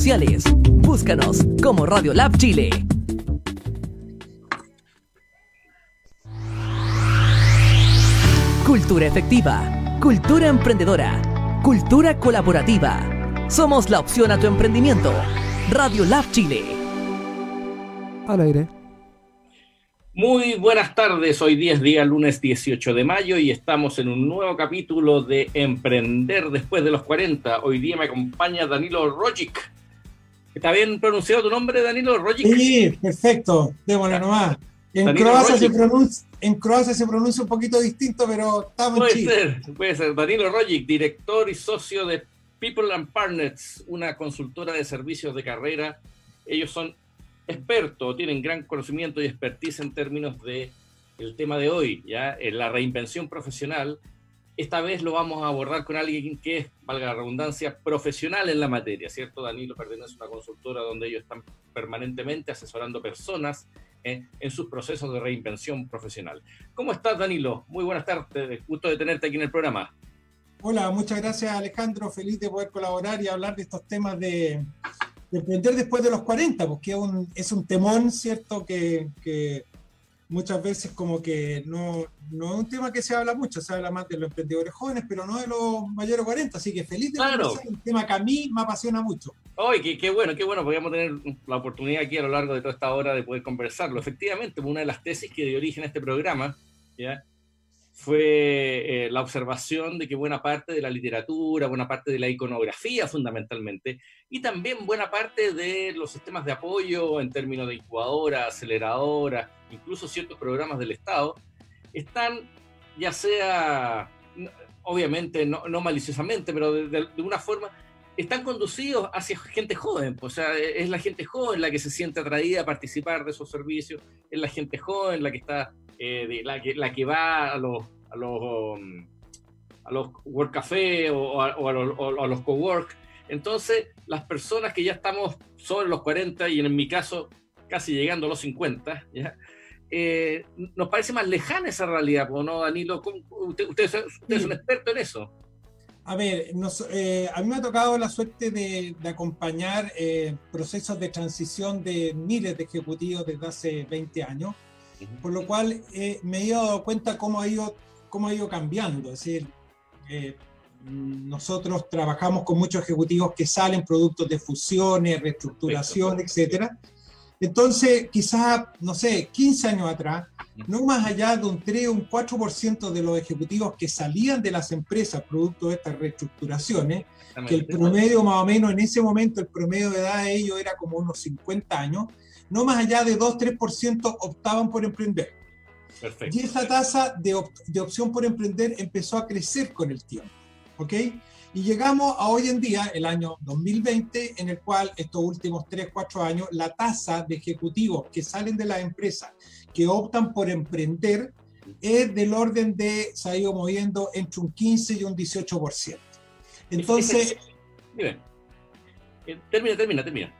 sociales. Búscanos como Radio Lab Chile. Cultura efectiva, cultura emprendedora, cultura colaborativa. Somos la opción a tu emprendimiento. Radio Lab Chile. Al aire. Muy buenas tardes, hoy día es día lunes 18 de mayo y estamos en un nuevo capítulo de Emprender después de los 40. Hoy día me acompaña Danilo Rogic. ¿Está bien pronunciado tu nombre, Danilo Rogic? Sí, perfecto, démosle nomás. En Croacia, se pronuncia, en Croacia se pronuncia un poquito distinto, pero estamos puede en Chile. Ser, puede ser. Danilo Rogic, director y socio de People and Partners, una consultora de servicios de carrera. Ellos son experto, tienen gran conocimiento y expertise en términos de el tema de hoy, ya en la reinvención profesional. Esta vez lo vamos a abordar con alguien que es, valga la redundancia, profesional en la materia, ¿cierto? Danilo pertenece a una consultora donde ellos están permanentemente asesorando personas eh, en sus procesos de reinvención profesional. ¿Cómo estás, Danilo? Muy buenas tardes, gusto de tenerte aquí en el programa. Hola, muchas gracias, Alejandro. Feliz de poder colaborar y hablar de estos temas de, de emprender después de los 40, porque es un, temón, ¿cierto? Que, muchas veces como que no, no es un tema que se habla mucho, se habla más de los emprendedores jóvenes, pero no de los mayores de 40, así que feliz de claro. un tema que a mí me apasiona mucho. ¡Ay, qué, qué, bueno, qué bueno! Podríamos tener la oportunidad aquí a lo largo de toda esta hora de poder conversarlo. Efectivamente, una de las tesis que dio origen a este programa, ¿ya? Fue eh, la observación de que buena parte de la literatura, buena parte de la iconografía fundamentalmente, y también buena parte de los sistemas de apoyo en términos de incubadora, aceleradora, incluso ciertos programas del Estado, están ya sea, obviamente no, no maliciosamente, pero de, de, de, una forma, están conducidos hacia gente joven, o sea, es la gente joven la que se siente atraída a participar de esos servicios, es la gente joven la que está eh, de la, que, la que va a los, a los, um, a los work café o, a, o, a los, o a los cowork. Entonces, las personas que ya estamos sobre los 40 y en mi caso casi llegando a los 50, ¿ya? Eh, nos parece más lejana esa realidad, ¿no, Danilo? Usted, usted, usted es un experto en eso. A ver, nos, eh, a mí me ha tocado la suerte de, de acompañar eh, procesos de transición de miles de ejecutivos desde hace 20 años por lo cual eh, me he dado cuenta cómo ha ido, cómo ha ido cambiando. Es decir, eh, nosotros trabajamos con muchos ejecutivos que salen productos de fusiones, reestructuración, etcétera. Entonces, quizás, no sé, 15 años atrás, no más allá de un 3 o un 4% de los ejecutivos que salían de las empresas producto de estas reestructuraciones, que el promedio más o menos en ese momento, el promedio de edad de ellos era como unos 50 años, no más allá de 2-3% optaban por emprender. Perfecto. Y esa tasa de, op de, opción por emprender empezó a crecer con el tiempo. ¿Ok? Y llegamos a hoy en día, el año 2020, en el cual estos últimos 3-4 años, la tasa de ejecutivos que salen de la empresa, que optan por emprender, es del orden de, se ha ido moviendo entre un 15 y un 18%. Entonces... Mire, termina, termina, termina.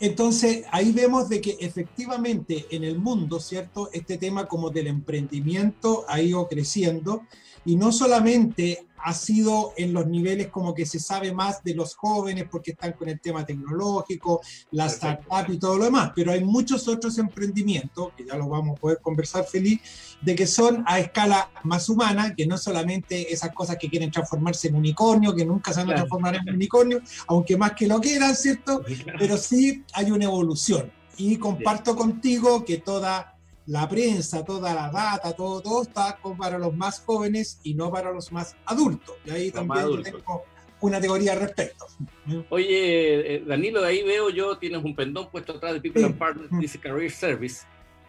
Entonces, ahí vemos de que efectivamente en el mundo, ¿cierto? Este tema como del emprendimiento ha ido creciendo y no solamente ha sido en los niveles como que se sabe más de los jóvenes porque están con el tema tecnológico, la startup y todo lo demás, pero hay muchos otros emprendimientos, que ya los vamos a poder conversar feliz, de que son a escala más humana, que no solamente esas cosas que quieren transformarse en unicornio, que nunca se van a transformar en unicornio, aunque más que lo quieran, ¿cierto? Pero sí hay una evolución. Y comparto contigo que toda la prensa, toda la data, todo, todo está para los más jóvenes y no para los más adultos. Y ahí también tengo una teoría al respecto. Oye, Danilo, de ahí veo yo, tienes un pendón puesto atrás de People sí. and Partners, dice Career Service,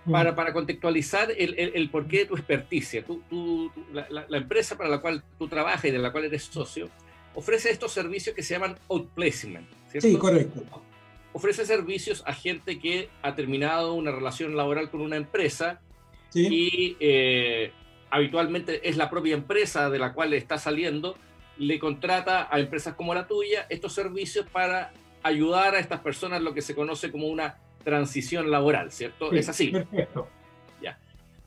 para, para contextualizar el, el, el porqué de tu experticia. Tú, tú, la, la, la, empresa para la cual tú trabajas y de la cual eres socio ofrece estos servicios que se llaman outplacement. ¿cierto? Sí, correcto ofrece servicios a gente que ha terminado una relación laboral con una empresa sí. y eh, habitualmente es la propia empresa de la cual está saliendo, le contrata a empresas como la tuya estos servicios para ayudar a estas personas lo que se conoce como una transición laboral, ¿cierto? Sí, es así. Perfecto. Ya.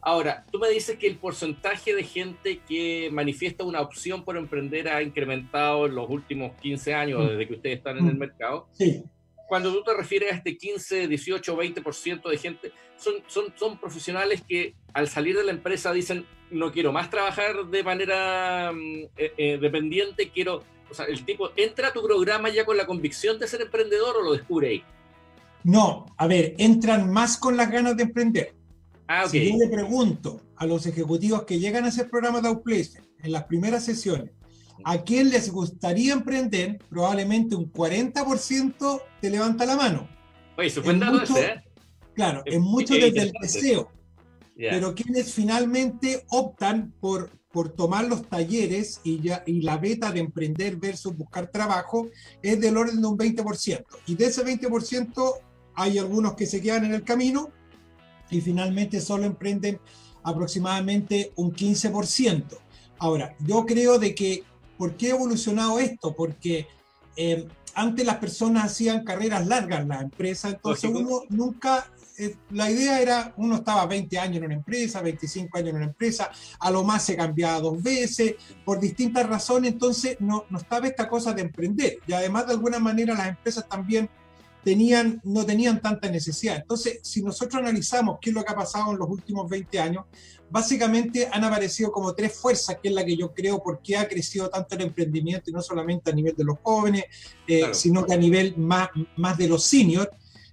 Ahora, tú me dices que el porcentaje de gente que manifiesta una opción por emprender ha incrementado en los últimos 15 años, Mm. desde que ustedes están en el mercado. Sí. Cuando tú te refieres a este 15, 18, 20% de gente, son, son, son profesionales que al salir de la empresa dicen, no quiero más trabajar de manera mm, eh, eh, dependiente, quiero, o sea, el tipo entra a tu programa ya con la convicción de ser emprendedor o lo descubre ahí. No, a ver, entran más con las ganas de emprender. Ah. Si yo le pregunto a los ejecutivos que llegan a ese programa de Outplacement en las primeras sesiones, ¿a quién les gustaría emprender? Probablemente un 40% te levanta la mano. Oye, eso fue dato mucho- ese, ¿eh? Claro, Es- mucho es desde el deseo. Ya. pero quienes finalmente optan por, por tomar los talleres y, ya, y la beta de emprender versus buscar trabajo es del orden de un 20%. Y de ese 20% hay algunos que se quedan en el camino y finalmente solo emprenden aproximadamente un 15%. Ahora, yo creo de que, ¿por qué ha evolucionado esto? Porque eh, antes las personas hacían carreras largas en las empresas, entonces Lógico. uno nunca eh, la idea era, uno estaba 20 años en una empresa, 25 años en una empresa, a lo más se cambiaba dos veces, por distintas razones, entonces no, no estaba esta cosa de emprender. Y además, de alguna manera, las empresas también tenían, no tenían tanta necesidad. Entonces, si nosotros analizamos qué es lo que ha pasado en los últimos 20 años, básicamente han aparecido como tres fuerzas, que es la que yo creo por qué ha crecido tanto el emprendimiento, y no solamente a nivel de los jóvenes, eh, Claro. sino que a nivel más, más de los seniors,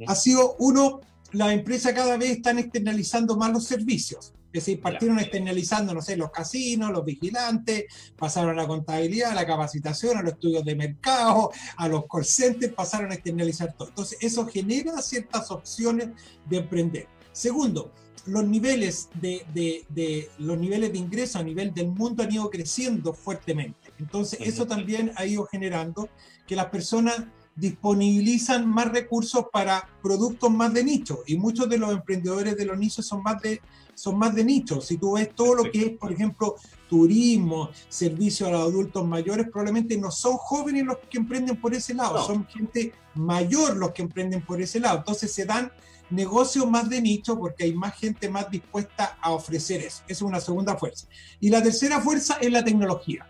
ha sido uno, las empresas cada vez están externalizando más los servicios. Es decir, partieron externalizando, no sé, los casinos, los vigilantes, pasaron a la contabilidad, a la capacitación, a los estudios de mercado, a los call centers, pasaron a externalizar todo. Entonces, eso genera ciertas opciones de emprender. Segundo, los niveles de, de- de- los niveles de ingreso a nivel del mundo han ido creciendo fuertemente. Entonces, eso también ha ido generando que las personas disponibilizan más recursos para productos más de nicho y muchos de los emprendedores de los nichos son más de son más de nicho. Si tú ves todo lo que es, por ejemplo, turismo, servicio a los adultos mayores, probablemente no son jóvenes los que emprenden por ese lado, No. son gente mayor los que emprenden por ese lado. Entonces se dan negocios más de nicho porque hay más gente más dispuesta a ofrecer eso. Esa es una segunda fuerza. Y la tercera fuerza es la tecnología,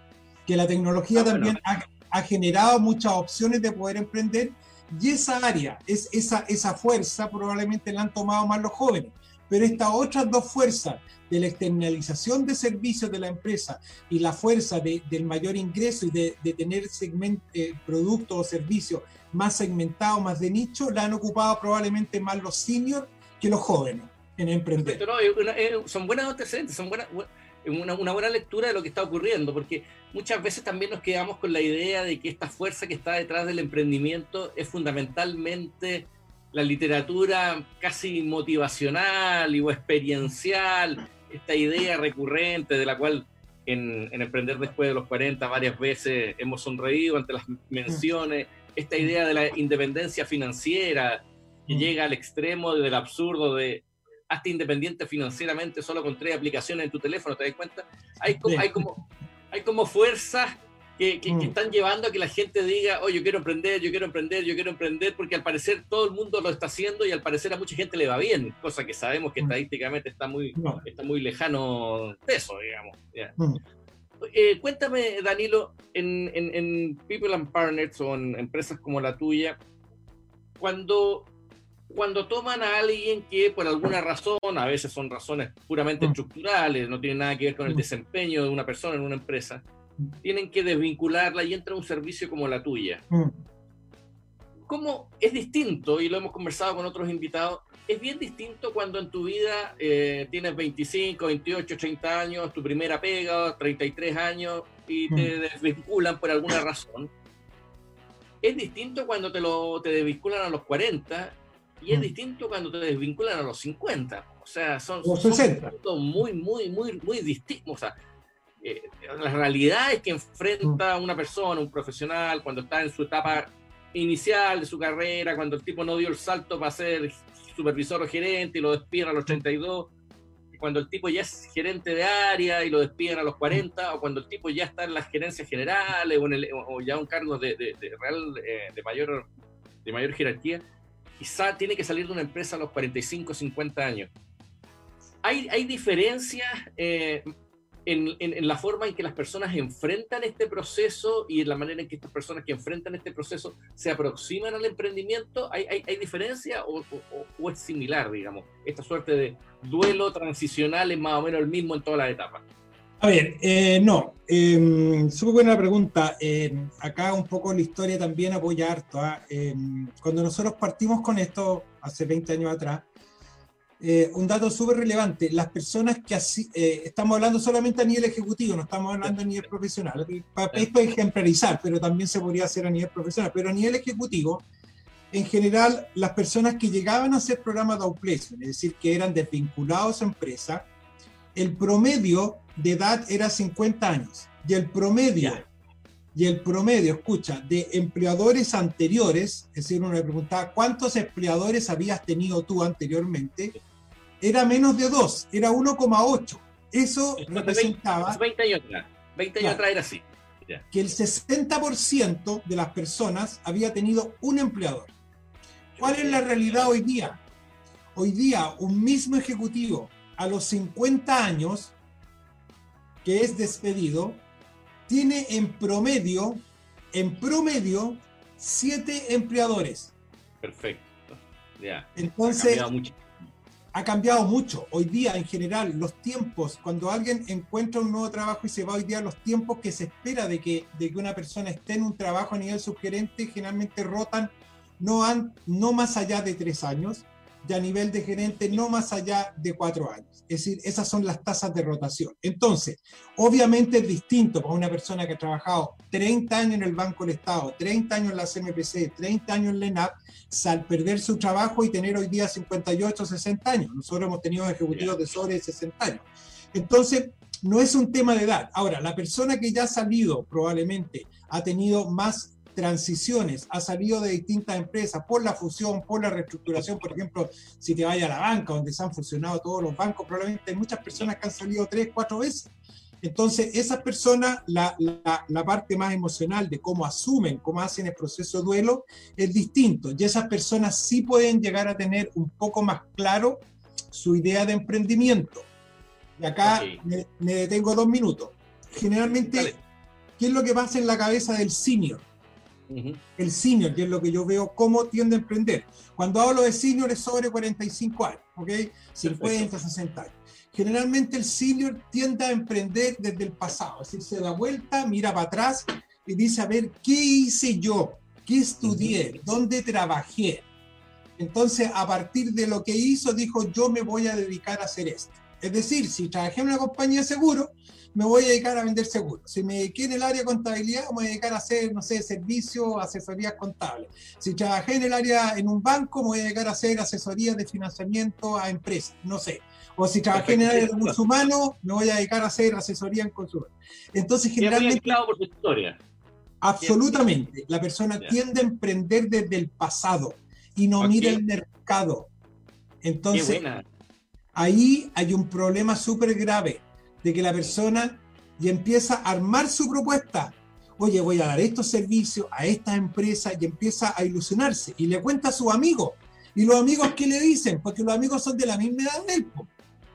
que la tecnología Ah, bueno. también ha, ha generado muchas opciones de poder emprender y esa área, es, esa, esa fuerza probablemente la han tomado más los jóvenes. Pero estas otras dos fuerzas de la externalización de servicios de la empresa y la fuerza de- del mayor ingreso y de, de tener segment, eh, productos o servicios más segmentados, más de nicho, la han ocupado probablemente más los seniors que los jóvenes en emprender. No, son buenos antecedentes, son buenas, bu- una, una buena lectura de lo que está ocurriendo, porque muchas veces también nos quedamos con la idea de que esta fuerza que está detrás del emprendimiento es fundamentalmente la literatura casi motivacional y o experiencial, esta idea recurrente de la cual en, en Emprender después de los 40 varias veces hemos sonreído ante las menciones, esta idea de la independencia financiera que Mm. llega al extremo del absurdo de hasta independiente financieramente solo con tres aplicaciones en tu teléfono, ¿te das cuenta? Hay como, hay como, hay como fuerzas que, que- que Mm. están llevando a que la gente diga, oh, yo quiero emprender, yo quiero emprender, yo quiero emprender, porque al parecer todo el mundo lo está haciendo y al parecer a mucha gente le va bien, cosa que sabemos que Mm. estadísticamente está muy, No. está muy lejano de eso, digamos. ya. Mm. Eh, cuéntame, Danilo, en, en- en People and Partners o en empresas como la tuya, cuando, cuando toman a alguien que por alguna razón, a veces son razones puramente Mm. estructurales, no tienen nada que ver con el Mm. desempeño de una persona en una empresa, Mm. tienen que desvincularla y entra un servicio como la tuya. ¿Cómo es distinto? Y lo hemos conversado con otros invitados. Es bien distinto cuando en tu vida eh, tienes 25, 28, 30 años, tu primera pega, 33 años y te desvinculan por alguna razón. Es distinto cuando te, lo, te desvinculan a los 40 y es Mm. distinto cuando te desvinculan a los 50. O sea, son, Los son 60. puntos muy, muy, muy, muy distintos. O sea, eh, las realidades que enfrenta una persona, un profesional, cuando está en su etapa inicial de su carrera, cuando el tipo no dio el salto para ser supervisor o gerente y lo despiden a los 32, y cuando el tipo ya es gerente de área y lo despiden a los 40, o cuando el tipo ya está en las gerencias generales o, en el- o ya un cargo de, de- de real eh, de mayor de mayor jerarquía, quizá tiene que salir de una empresa a los 45, 50 años. Hay, hay diferencias eh, en, la forma en que las personas enfrentan este proceso y en la manera en que estas personas que enfrentan este proceso se aproximan al emprendimiento? ¿Hay, hay, diferencia o, o, es similar, digamos? Esta suerte de duelo transicional es más o menos el mismo en todas las etapas. A ver, eh, no, eh, súper buena pregunta. Em, acá un poco la historia también apoya harto. Em, cuando nosotros partimos con esto, hace 20 años atrás, eh, un dato súper relevante, las personas que así, eh, estamos hablando solamente a nivel ejecutivo, no estamos hablando a nivel profesional, es para ejemplarizar, pero también se podría hacer a nivel profesional, pero a nivel ejecutivo, en general, las personas que llegaban a hacer programas de outplacement, es decir, que eran desvinculados a empresa, el promedio de edad era 50 años, y el promedio y el promedio, escucha, de empleadores anteriores, es decir, uno le preguntaba cuántos empleadores habías tenido tú anteriormente, era menos de dos, era 1,8. Eso representaba... 20 años atrás, 20 años atrás era así. Que el 60% de las personas había tenido un empleador. ¿Cuál es la realidad hoy día? Hoy día, un mismo ejecutivo a los 50 años, que es despedido, tiene en promedio, en promedio, siete empleadores. Perfecto. Ya. Entonces, ha cambiado, mucho. Hoy día, en general, los tiempos, cuando alguien encuentra un nuevo trabajo y se va hoy día, los tiempos que se espera de que, de que una persona esté en un trabajo a nivel subgerente generalmente rotan no, han, no más allá de tres años y a nivel de gerente no más allá de cuatro años. Es decir, esas son las tasas de rotación. Entonces, obviamente es distinto para una persona que ha trabajado 30 años en el Banco del Estado, 30 años en la CMPC, 30 años en la ENAP, al perder su trabajo y tener hoy día 58, 60 años. Nosotros hemos tenido ejecutivos de sobre 60 años. Entonces, no es un tema de edad. Ahora, la persona que ya ha salido probablemente ha tenido más transiciones, ha salido de distintas empresas por la fusión, por la reestructuración, por ejemplo, si te vayas a la banca, donde se han fusionado todos los bancos, probablemente hay muchas personas que han salido tres, cuatro veces. Entonces, esas personas, la, la, parte más emocional de cómo asumen, cómo hacen el proceso de duelo, es distinto. Y esas personas sí pueden llegar a tener un poco más claro su idea de emprendimiento. Y acá me, me, detengo dos minutos. Generalmente, ¿qué es lo que pasa en la cabeza del senior? El senior, que es lo que yo veo, cómo tiende a emprender. Cuando hablo de senior es sobre 45 años, ¿ok? 50, 60 años. Generalmente el senior tiende a emprender desde el pasado, es decir, se da vuelta, mira para atrás y dice, a ver, ¿qué hice yo? ¿Qué estudié? ¿Dónde trabajé? Entonces, a partir de lo que hizo, dijo, yo me voy a dedicar a hacer esto. Es decir, si trabajé en una compañía de seguro, me voy a dedicar a vender seguros. Si me dediqué en el área de contabilidad, me voy a dedicar a hacer, no sé, servicios, asesorías contables. Si trabajé en el área, en un banco, me voy a dedicar a hacer asesorías de financiamiento a empresas, no sé. O si trabajé en el área de recursos humanos, me voy a dedicar a hacer asesoría en consumo. Entonces, generalmente... por tu historia. Absolutamente. La persona tiende a emprender desde el pasado y no mira el mercado. Entonces, ahí hay un problema súper grave de que la persona y empieza a armar su propuesta. Oye, voy a dar estos servicios a estas empresas y empieza a ilusionarse y le cuenta a sus amigos. ¿Y los amigos qué le dicen? Porque los amigos son de la misma edad del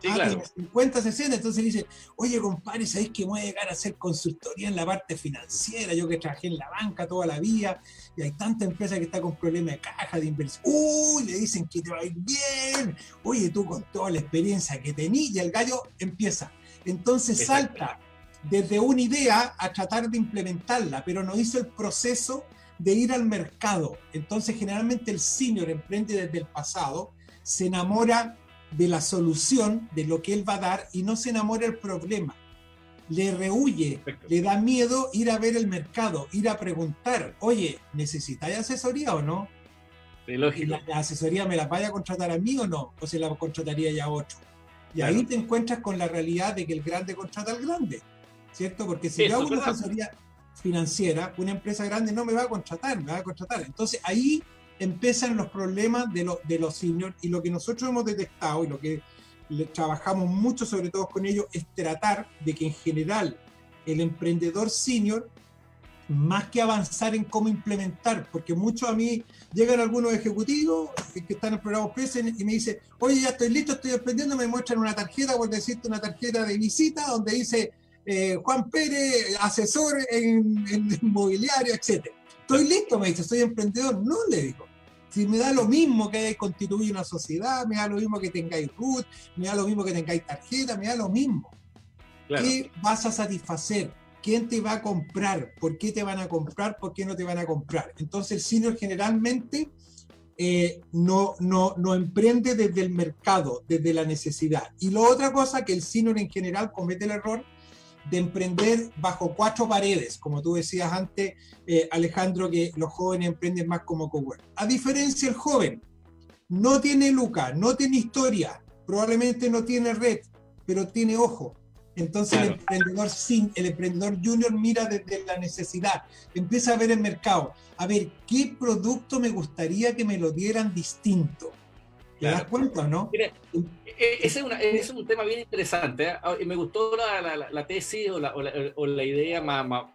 Sí, ah, claro. 50, 60, entonces dice, oye compadre, ¿sabéis que voy a llegar a hacer consultoría en la parte financiera? Yo que trabajé en la banca toda la vida y hay tanta empresa que está con problemas de caja, de inversión. Uy, le dicen que te va a ir bien. Oye, tú con toda la experiencia que tenías y el gallo empieza entonces salta desde una idea a tratar de implementarla, pero no hizo el proceso de ir al mercado. Entonces generalmente el senior emprende desde el pasado, se enamora de la solución, de lo que él va a dar y no se enamora del problema. Le rehuye, le da miedo ir a ver el mercado, ir a preguntar, oye, ¿necesitáis asesoría o no? lógico. ¿La, asesoría me la vaya a contratar a mí o no? ¿O se la contrataría ya a otro? Y ahí te encuentras con la realidad de que el grande contrata al grande, ¿cierto? Porque si yo hago una asesoría financiera, una empresa grande no me va a contratar, me va a contratar. Entonces ahí empiezan los problemas de, de los seniors y lo que nosotros hemos detectado y lo que trabajamos mucho sobre todo con ellos es tratar de que en general el emprendedor senior más que avanzar en cómo implementar, porque muchos a mí llegan algunos ejecutivos que están en programa PESEN y me dicen, oye, ya estoy listo, estoy aprendiendo, me muestran una tarjeta, por decirte una tarjeta de visita, donde dice eh, Juan Pérez, asesor en, inmobiliario, etc. Estoy listo, me dice, soy emprendedor. No, le digo. Si me da lo mismo que hayáis constituido una sociedad, me da lo mismo que tengáis RUT, me da lo mismo que tengáis tarjeta, me da lo mismo. ¿Qué vas a satisfacer? ¿Quién te va a comprar? ¿Por qué te van a comprar? ¿Por qué no te van a comprar? Entonces el senior generalmente eh, no, no, no emprende desde el mercado, desde la necesidad. Y lo otra cosa que el senior en general comete el error de emprender bajo cuatro paredes, como tú decías antes, eh, Alejandro, que los jóvenes emprenden más como cowork. A diferencia el joven, no tiene luca, no tiene historia, probablemente no tiene red, pero tiene ojo. Entonces el emprendedor sin, el emprendedor junior mira desde la necesidad, empieza a ver el mercado, a ver qué producto me gustaría que me lo dieran distinto. ¿Te das cuenta, no? Mire, e, ese es, un tema bien interesante. ¿eh? Me gustó la, tesis o la, idea más,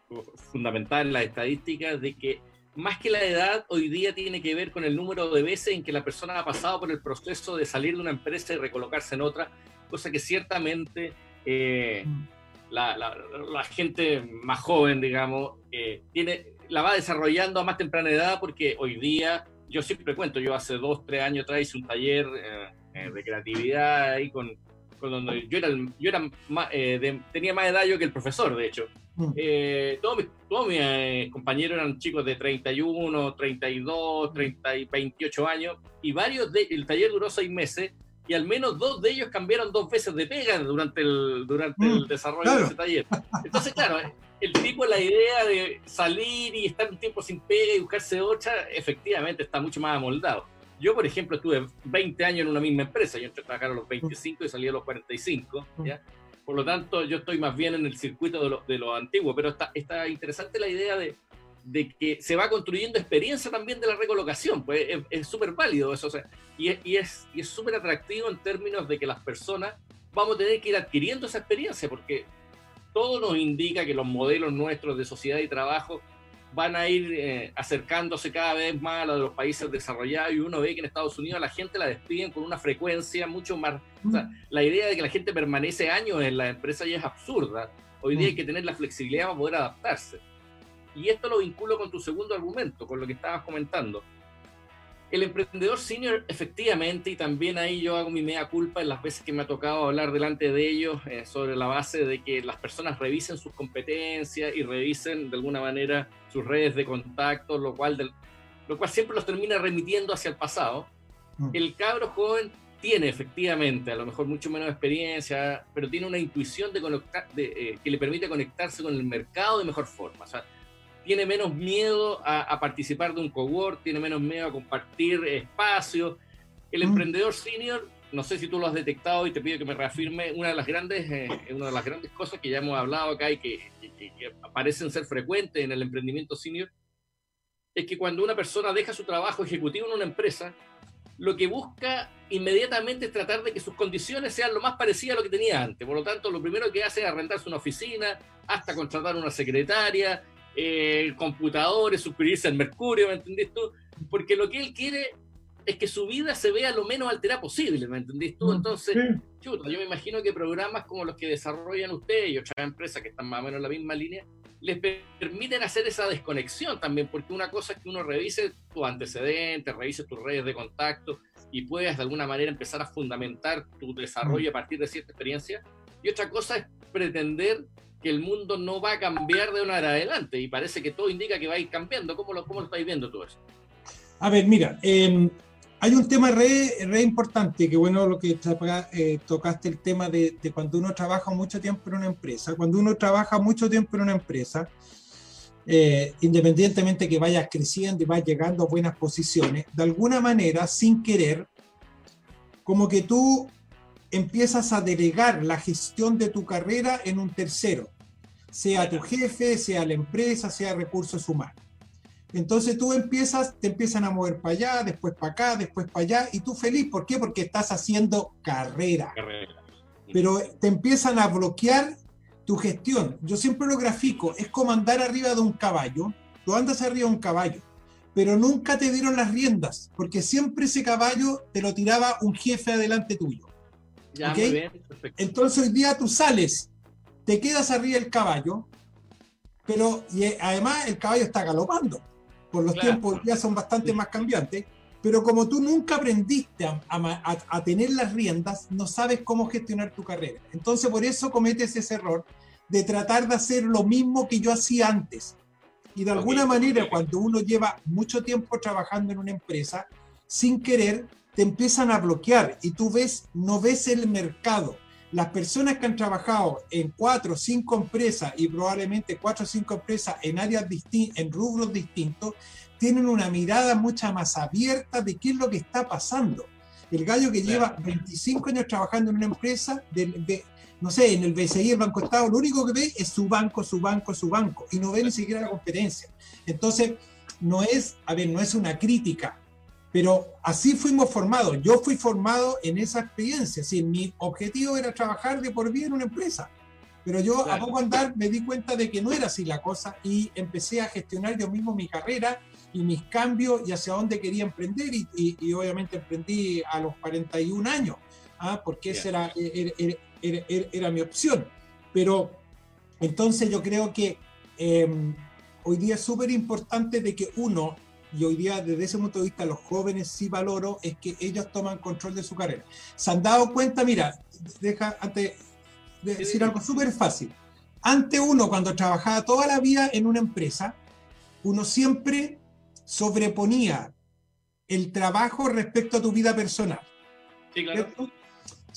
fundamental en las estadísticas de que más que la edad, hoy día tiene que ver con el número de veces en que la persona ha pasado por el proceso de salir de una empresa y recolocarse en otra, cosa que ciertamente eh, mm. la, gente más joven, digamos, eh, tiene, la va desarrollando a más temprana edad porque hoy día, yo siempre cuento, yo hace dos, tres años atrás hice un taller eh, de creatividad ahí con, con donde yo era, yo era tenía más edad yo que el profesor, de hecho. Mm. todos mis, todos mis compañeros eran chicos de 31, 32, 30 y 28 años y varios de, el taller duró seis meses y al menos dos de ellos cambiaron dos veces de pega durante el, durante el mm, desarrollo de ese taller. Entonces, claro, el tipo, la idea de salir y estar un tiempo sin pega y buscarse otra, efectivamente está mucho más amoldado. Yo, por ejemplo, estuve 20 años en una misma empresa. Yo entré a trabajar a los 25 y salí a los 45. ¿ya? Por lo tanto, yo estoy más bien en el circuito de lo, de lo antiguo. Pero está, está interesante la idea de, de que se va construyendo experiencia también de la recolocación, pues es súper válido eso, y, es y es súper atractivo en términos de que las personas vamos a tener que ir adquiriendo esa experiencia, porque todo nos indica que los modelos nuestros de sociedad y trabajo van a ir eh, acercándose cada vez más a los de los países desarrollados y uno ve que en Estados Unidos la gente la despiden con una frecuencia mucho más... O sea, la idea de que la gente permanece años en la empresa ya es absurda. Hoy día hay que tener la flexibilidad para poder adaptarse. Y esto lo vinculo con tu segundo argumento, con lo que estabas comentando. El emprendedor senior, efectivamente, y también ahí yo hago mi media culpa en las veces que me ha tocado hablar delante de ellos eh, sobre la base de que las personas revisen sus competencias y revisen de alguna manera sus redes de contacto, lo cual, lo cual siempre los termina remitiendo hacia el pasado. Mm. El cabro joven tiene efectivamente a lo mejor mucho menos experiencia, pero tiene una intuición de, de eh, que le permite conectarse con el mercado de mejor forma. O sea, tiene menos miedo a, participar de un cowork, tiene menos miedo a compartir espacio. El mm. emprendedor senior, no sé si tú lo has detectado y te pido que me reafirme, una de las grandes, eh, una de las grandes cosas que ya hemos hablado acá y que, parecen ser frecuentes en el emprendimiento senior, es que cuando una persona deja su trabajo ejecutivo en una empresa, lo que busca inmediatamente es tratar de que sus condiciones sean lo más parecidas a lo que tenía antes. Por lo tanto, lo primero que hace es arrendarse una oficina, hasta contratar una secretaria, eh, computadores, suscribirse al Mercurio, ¿me entendés tú? Porque lo que él quiere es que su vida se vea lo menos alterada posible, ¿me entendés tú? Mm, Entonces, yo me imagino que programas como los que desarrollan ustedes y otras empresas que están más o menos en la misma línea, les permiten hacer esa desconexión también, porque una cosa es que uno revise tus antecedentes, revise tus redes de contacto y puedas de alguna manera empezar a fundamentar tu desarrollo a partir de cierta experiencia, y otra cosa es pretender que el mundo no va a cambiar de una hora adelante y parece que todo indica que va a ir cambiando. ¿Cómo lo, cómo estáis viendo tú eso? A ver, mira, em, hay un tema re, importante, que bueno lo que eh, tocaste el tema de, de, cuando uno trabaja mucho tiempo en una empresa. Cuando uno trabaja mucho tiempo en una empresa, eh, independientemente que vayas creciendo y vayas llegando a buenas posiciones, de alguna manera, sin querer, como que tú empiezas a delegar la gestión de tu carrera en un tercero, sea tu jefe, sea la empresa, sea recursos humanos. Entonces tú empiezas, te empiezan a mover para allá, después para acá, después para allá, y tú feliz, ¿por qué? Porque estás haciendo carrera. Pero te empiezan a bloquear tu gestión. Yo siempre lo grafico, es como andar arriba de un caballo, tú andas arriba de un caballo, pero nunca te dieron las riendas, porque siempre ese caballo te lo tiraba un jefe adelante tuyo. Entonces hoy día tú sales te quedas arriba del caballo, pero y eh, además el caballo está galopando, por los tiempos ya son bastante más cambiantes, pero como tú nunca aprendiste a, a, tener las riendas, no sabes cómo gestionar tu carrera. Entonces por eso cometes ese error de tratar de hacer lo mismo que yo hacía antes. Y de alguna manera, cuando uno lleva mucho tiempo trabajando en una empresa, sin querer, te empiezan a bloquear y tú ves, no ves el mercado. Las personas que han trabajado en cuatro o cinco empresas y probablemente cuatro o cinco empresas en áreas distintas, en rubros distintos, tienen una mirada mucha más abierta de qué es lo que está pasando. El gallo que lleva 25 años trabajando en una empresa, de, no sé, en el BCI, el Banco Estado, lo único que ve es su banco, su banco, su banco, y no ve ni siquiera la competencia. Entonces, no es, a ver, no es una crítica, pero así fuimos formados. Yo fui formado en esa experiencia. Sí, mi objetivo era trabajar de por vida en una empresa. Pero yo a poco andar me di cuenta de que no era así la cosa y empecé a gestionar yo mismo mi carrera y mis cambios y hacia dónde quería emprender y, obviamente emprendí a los 41 años, ¿ah? porque esa era, era, era, mi opción. Pero entonces yo creo que em, hoy día es súper importante de que uno, y hoy día desde ese punto de vista los jóvenes sí valoro, es que ellos toman control de su carrera. Se han dado cuenta, mira, deja antes de decir algo súper fácil. Ante uno, cuando trabajaba toda la vida en una empresa, uno siempre sobreponía el trabajo respecto a tu vida personal. Sí, claro.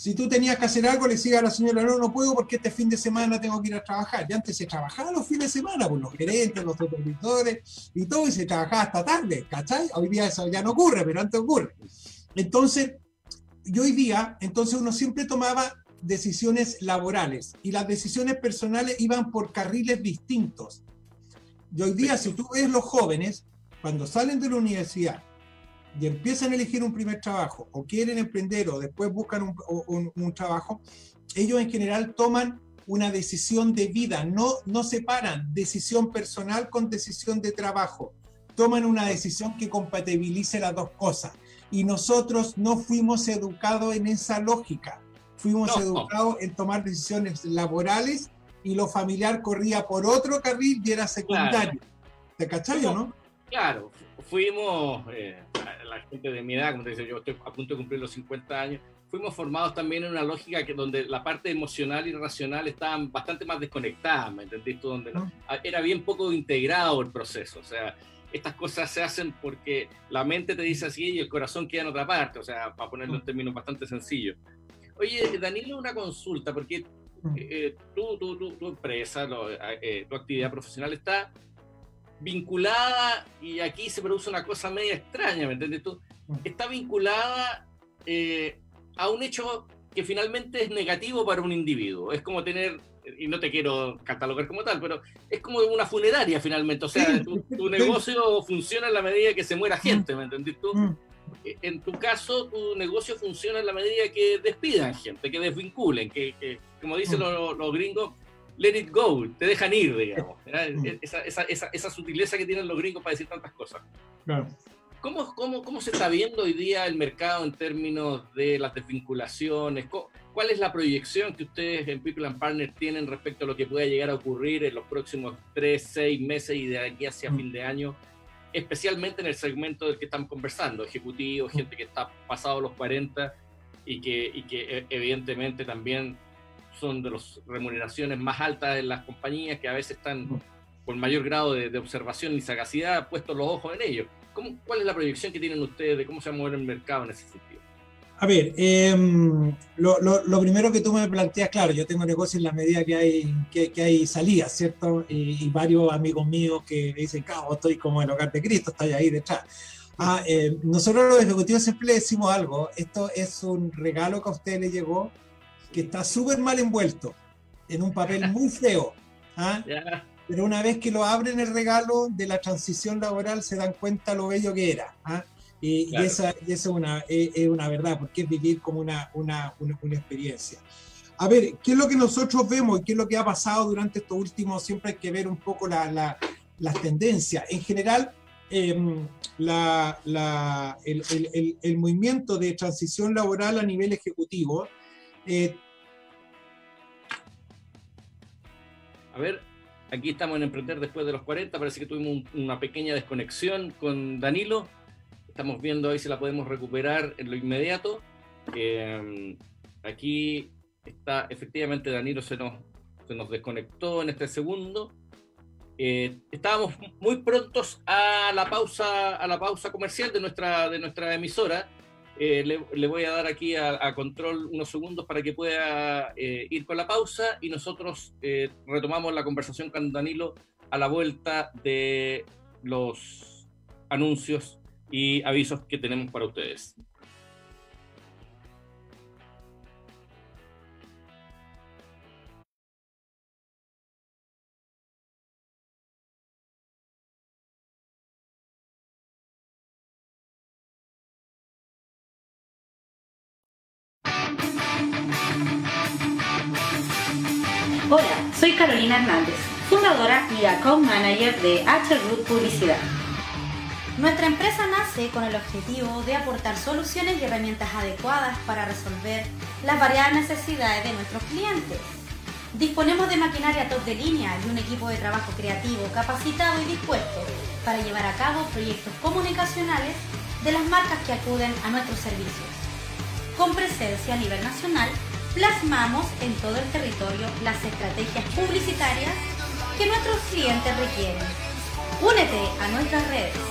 Si tú tenías que hacer algo, le decía a la señora, no, puedo porque este fin de semana tengo que ir a trabajar. Y antes se trabajaba los fines de semana, por los gerentes, los supervisores y todo, y se trabajaba hasta tarde, ¿cachai? Hoy día eso ya no ocurre, pero antes ocurre. Entonces, y hoy día, entonces uno siempre tomaba decisiones laborales y las decisiones personales iban por carriles distintos. Y hoy día, si tú ves los jóvenes, cuando salen de la universidad y empiezan a elegir un primer trabajo o quieren emprender o después buscan un, un, trabajo, ellos en general toman una decisión de vida, no, no separan decisión personal con decisión de trabajo, toman una decisión que compatibilice las dos cosas. Y nosotros no fuimos educados en esa lógica, fuimos educados en tomar decisiones laborales y lo familiar corría por otro carril y era secundario. ¿Te cachai o no? Claro, fuimos, eh, gente de mi edad, como te dice, yo estoy a punto de cumplir los 50 años, fuimos formados también en una lógica que donde la parte emocional y racional estaban bastante más desconectadas, ¿me entendiste? Donde era bien poco integrado el proceso, o sea, estas cosas se hacen porque la mente te dice así y el corazón queda en otra parte, o sea, para ponerlo en términos bastante sencillos. Oye, Danilo, una consulta, porque eh, tú, tu empresa, eh, tu actividad profesional está vinculada, y aquí se produce una cosa media extraña, ¿me entiendes tú? Mm. Está vinculada eh, a un hecho que finalmente es negativo para un individuo. Es como tener, y no te quiero catalogar como tal, pero es como una funeraria finalmente. O sea, tu, negocio funciona en la medida que se muera mm. gente, ¿me entendés tú? Mm. Eh, en tu caso, tu negocio funciona en la medida que despidan gente, que desvinculen, que, como dicen los gringos, let it go, te dejan ir, digamos. Mm. Esa, esa, esa, esa, sutileza que tienen los gringos para decir tantas cosas. Claro. ¿Cómo, cómo, ¿Cómo, se está viendo hoy día el mercado en términos de las desvinculaciones? ¿Cuál es la proyección que ustedes en People and Partners tienen respecto a lo que pueda llegar a ocurrir en los próximos tres, seis meses y de aquí hacia mm. fin de año? Especialmente en el segmento del que estamos conversando, ejecutivos, mm. gente que está pasado los 40 y que, y que eh, evidentemente también son de las remuneraciones más altas en las compañías que a veces están con mayor grado de, observación y sagacidad puestos los ojos en ellos. ¿Cómo, ¿Cuál es la proyección que tienen ustedes de cómo se va a mover el mercado en ese sentido? A ver, em, lo, lo, primero que tú me planteas, claro, yo tengo negocio en la medida que hay, que, que hay salidas, ¿cierto? Y, varios amigos míos que dicen, cabo, estoy como el hogar de Cristo, estoy ahí detrás. Ah, eh, nosotros los ejecutivos siempre le decimos algo, esto es un regalo que a usted le llegó que está súper mal envuelto, en un papel muy feo. ¿ah? Pero una vez que lo abren el regalo de la transición laboral, se dan cuenta lo bello que era. ¿ah? Y, esa, es, una, es, una verdad, porque es vivir como una, una, una, experiencia. A ver, ¿qué es lo que nosotros vemos y qué es lo que ha pasado durante estos últimos? Siempre hay que ver un poco la, la, las tendencias. En general, em, la, la, el, el, el, movimiento de transición laboral a nivel ejecutivo eh, ver, aquí estamos en Emprender después de los 40. Parece que tuvimos una pequeña desconexión con Danilo. Estamos viendo ahí si la podemos recuperar en lo inmediato. Eh, aquí está, efectivamente, Danilo se nos, se nos desconectó en este segundo. Eh, estábamos muy prontos a la pausa, a la pausa comercial de nuestra, de nuestra emisora. Eh, le, voy a dar aquí a, control unos segundos para que pueda eh, ir con la pausa y nosotros retomamos la conversación con Danilo a la vuelta de los anuncios y avisos que tenemos para ustedes. Y account manager de H Root Publicidad. Nuestra empresa nace con el objetivo de aportar soluciones y herramientas adecuadas para resolver las variadas necesidades de nuestros clientes. Disponemos de maquinaria top de línea y un equipo de trabajo creativo, capacitado y dispuesto para llevar a cabo proyectos comunicacionales de las marcas que acuden a nuestros servicios. Con presencia a nivel nacional, plasmamos en todo el territorio las estrategias publicitarias que nuestros clientes requieren. Únete a nuestras redes.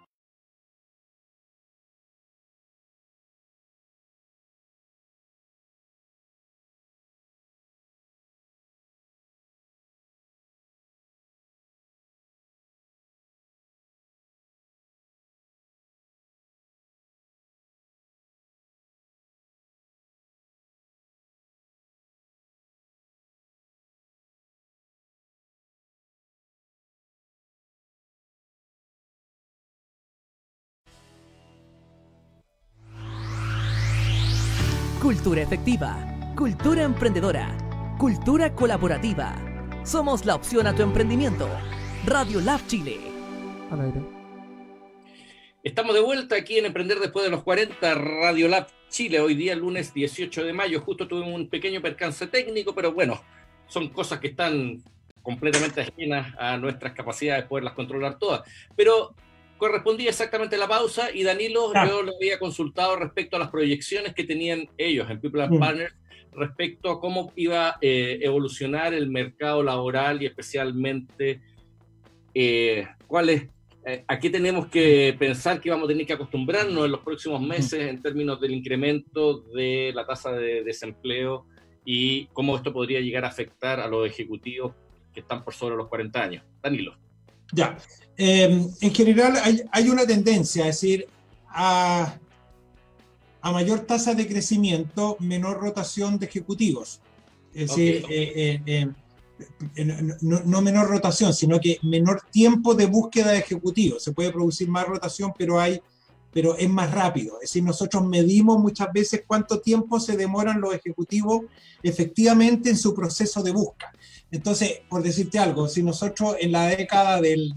Cultura efectiva, cultura emprendedora, cultura colaborativa. Somos la opción a tu emprendimiento. Radio Lab Chile. Estamos de vuelta aquí en Emprender después de los 40, Radio Lab Chile. Hoy día, lunes 18 de mayo, justo tuvimos un pequeño percance técnico, pero bueno, son cosas que están completamente ajenas a nuestras capacidades de poderlas controlar todas. Pero correspondía exactamente la pausa y Danilo yo lo había consultado respecto a las proyecciones que tenían ellos en People and. Partners respecto a cómo iba a eh, evolucionar el mercado laboral y especialmente eh, cuáles eh, a qué tenemos que pensar que vamos a tener que acostumbrarnos en los próximos meses en términos del incremento de la tasa de desempleo y cómo esto podría llegar a afectar a los ejecutivos que están por sobre los 40 años. Danilo. Ya, Em, en general hay, una tendencia, es decir, a, mayor tasa de crecimiento, menor rotación de ejecutivos. Es decir, eh, eh, eh, no, menor rotación, sino que menor tiempo de búsqueda de ejecutivos. Se puede producir más rotación, pero hay pero es más rápido. Es decir, nosotros medimos muchas veces cuánto tiempo se demoran los ejecutivos efectivamente en su proceso de búsqueda. Entonces, por decirte algo, si nosotros en la década del,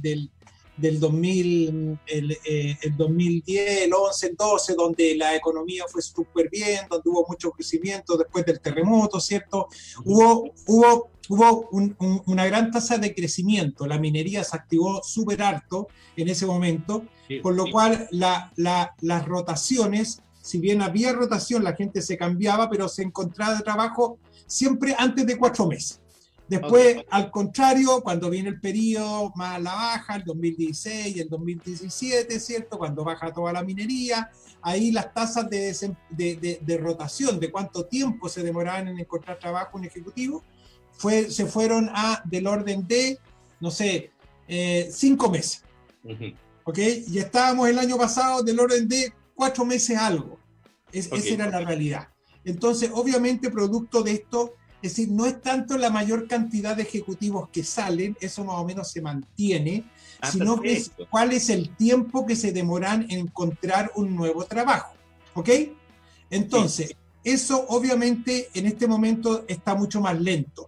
del 2000, el, el 2010, el 11, el 12, donde la economía fue súper bien, donde hubo mucho crecimiento después del terremoto, ¿cierto? Hubo, hubo, hubo una gran tasa de crecimiento, la minería se activó súper alto en ese momento, con lo cual la, las rotaciones si bien había rotación, la gente se cambiaba, pero se encontraba de trabajo siempre antes de cuatro meses. Después, al contrario, cuando viene el periodo más a la baja, el 2016 y el 2017, ¿cierto? Cuando baja toda la minería, ahí las tasas de, de, de, rotación, de cuánto tiempo se demoraban en encontrar trabajo en ejecutivo, fue, se fueron a del orden de, no sé, eh, cinco meses. ¿Ok? Y estábamos el año pasado del orden de cuatro meses algo. Esa era la realidad. Entonces, obviamente, producto de esto, es decir, no es tanto la mayor cantidad de ejecutivos que salen, eso más o menos se mantiene, ah, sino que es cuál es el tiempo que se demoran en encontrar un nuevo trabajo. ¿Ok? Entonces, eso obviamente en este momento está mucho más lento.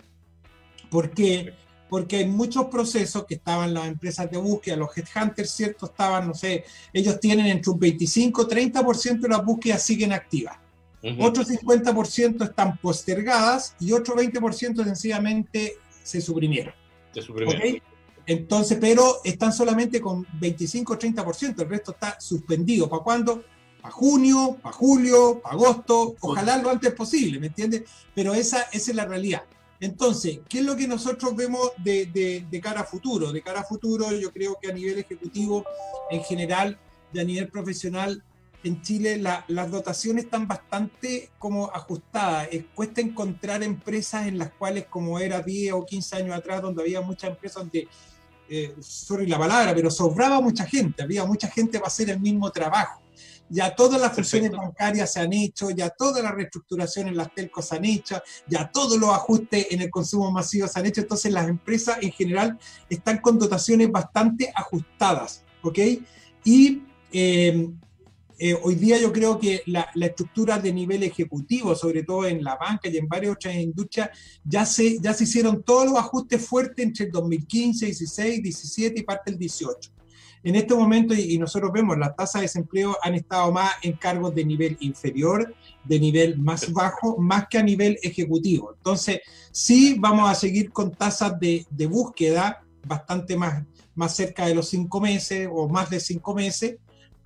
¿Por qué? Porque hay muchos procesos que estaban las empresas de búsqueda, los headhunters, ¿cierto? Estaban, no sé, ellos tienen entre un 25 30% de las búsquedas siguen activas otro 50% están postergadas y otro 20% sencillamente se suprimieron. Se suprimieron. Entonces, pero están solamente con 25 o 30%, el resto está suspendido. ¿Para cuándo? Para junio, para julio, para agosto, ojalá lo antes posible, ¿me entiendes? Pero esa, esa es la realidad. Entonces, ¿qué es lo que nosotros vemos de, de, de, cara a futuro? De cara a futuro, yo creo que a nivel ejecutivo, en general, y a nivel profesional, en Chile las dotaciones están bastante como ajustadas. cuesta encontrar empresas en las cuales, como era 10 o 15 años atrás, donde había muchas empresas donde, eh, sorry la palabra, pero sobraba mucha gente, había mucha gente para hacer el mismo trabajo. Ya todas las funciones bancarias se han hecho, ya todas las reestructuraciones en las telcos se han hecho, ya todos los ajustes en el consumo masivo se han hecho. Entonces las empresas en general están con dotaciones bastante ajustadas, ¿ok? Y eh, eh, hoy día yo creo que la, estructura de nivel ejecutivo, sobre todo en la banca y en varias otras industrias, ya se, ya se hicieron todos los ajustes fuertes entre el 2015, 16, 17 y parte del 18. En este momento, y, nosotros vemos, las tasas de desempleo han estado más en cargos de nivel inferior, de nivel más bajo, más que a nivel ejecutivo. Entonces, sí vamos a seguir con tasas de, de búsqueda bastante más, más cerca de los cinco meses o más de cinco meses,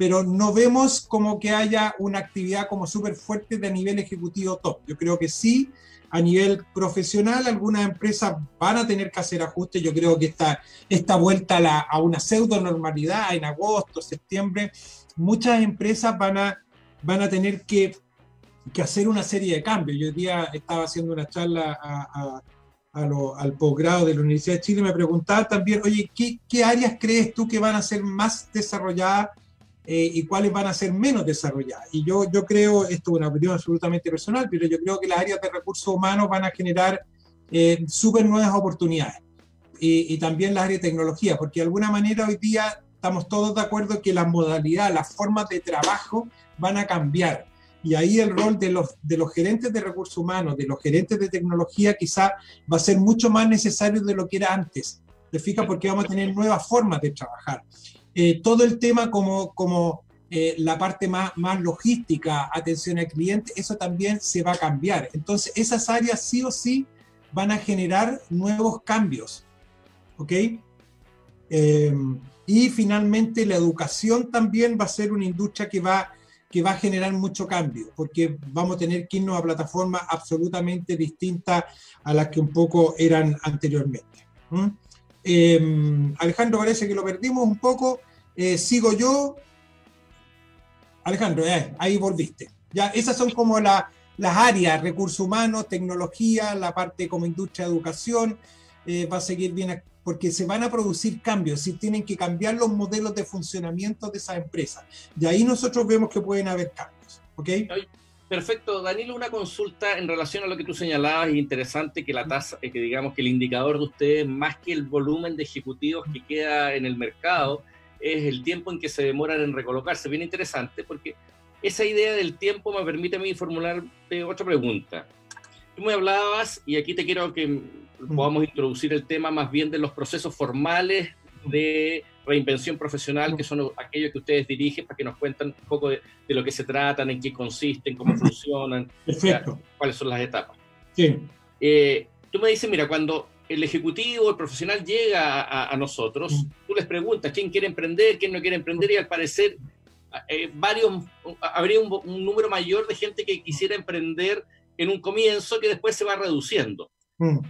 pero no vemos como que haya una actividad como súper fuerte de nivel ejecutivo top. Yo creo que sí, a nivel profesional, algunas empresas van a tener que hacer ajustes. Yo creo que esta, esta vuelta a, la, a una pseudo normalidad en agosto, septiembre, muchas empresas van a, van a tener que, que hacer una serie de cambios. Yo hoy día estaba haciendo una charla a, al posgrado de la Universidad de Chile, me preguntaba también, oye, ¿qué, ¿qué, áreas crees tú que van a ser más desarrolladas eh, y cuáles van a ser menos desarrolladas. Y yo, yo creo, esto es una opinión absolutamente personal, pero yo creo que las áreas de recursos humanos van a generar eh, súper nuevas oportunidades. Y, y, también las áreas de tecnología, porque de alguna manera hoy día estamos todos de acuerdo que las modalidades, las formas de trabajo van a cambiar. Y ahí el rol de los, de los gerentes de recursos humanos, de los gerentes de tecnología, quizá va a ser mucho más necesario de lo que era antes. ¿Te fijas? Porque vamos a tener nuevas formas de trabajar. Eh, todo el tema como, como eh, la parte más, más logística, atención al cliente, eso también se va a cambiar. Entonces, esas áreas sí o sí van a generar nuevos cambios. ¿Ok? Eh, y finalmente la educación también va a ser una industria que va, que va a generar mucho cambio, porque vamos a tener que irnos a plataformas absolutamente distintas a las que un poco eran anteriormente. Eh, Alejandro, parece que lo perdimos un poco. Eh, sigo yo. Alejandro, eh, ahí volviste. Ya, esas son como las áreas, recursos humanos, tecnología, la parte como industria de educación, va a seguir bien, porque se van a producir cambios, si tienen que cambiar los modelos de funcionamiento de esas empresas. Y ahí nosotros vemos que pueden haber cambios. ¿Ok? Perfecto, Danilo, una consulta en relación a lo que tú señalabas, es interesante que la tasa, que digamos que el indicador de ustedes, más que el volumen de ejecutivos que queda en el mercado, es el tiempo en que se demoran en recolocarse. Bien interesante, porque esa idea del tiempo me permite a mí formularte otra pregunta. Tú me hablabas, y aquí te quiero que podamos introducir el tema más bien de los procesos formales de reinvención profesional, que son aquellos que ustedes dirigen, para que nos cuenten un poco de, lo que se tratan, en qué consisten, cómo funcionan, cuáles son las etapas. Sí. Eh, tú me dices, mira, cuando el ejecutivo, el profesional llega a, nosotros, tú les preguntas quién quiere emprender, quién no quiere emprender, y al parecer eh, varios, habría un, número mayor de gente que quisiera emprender en un comienzo que después se va reduciendo. Mm.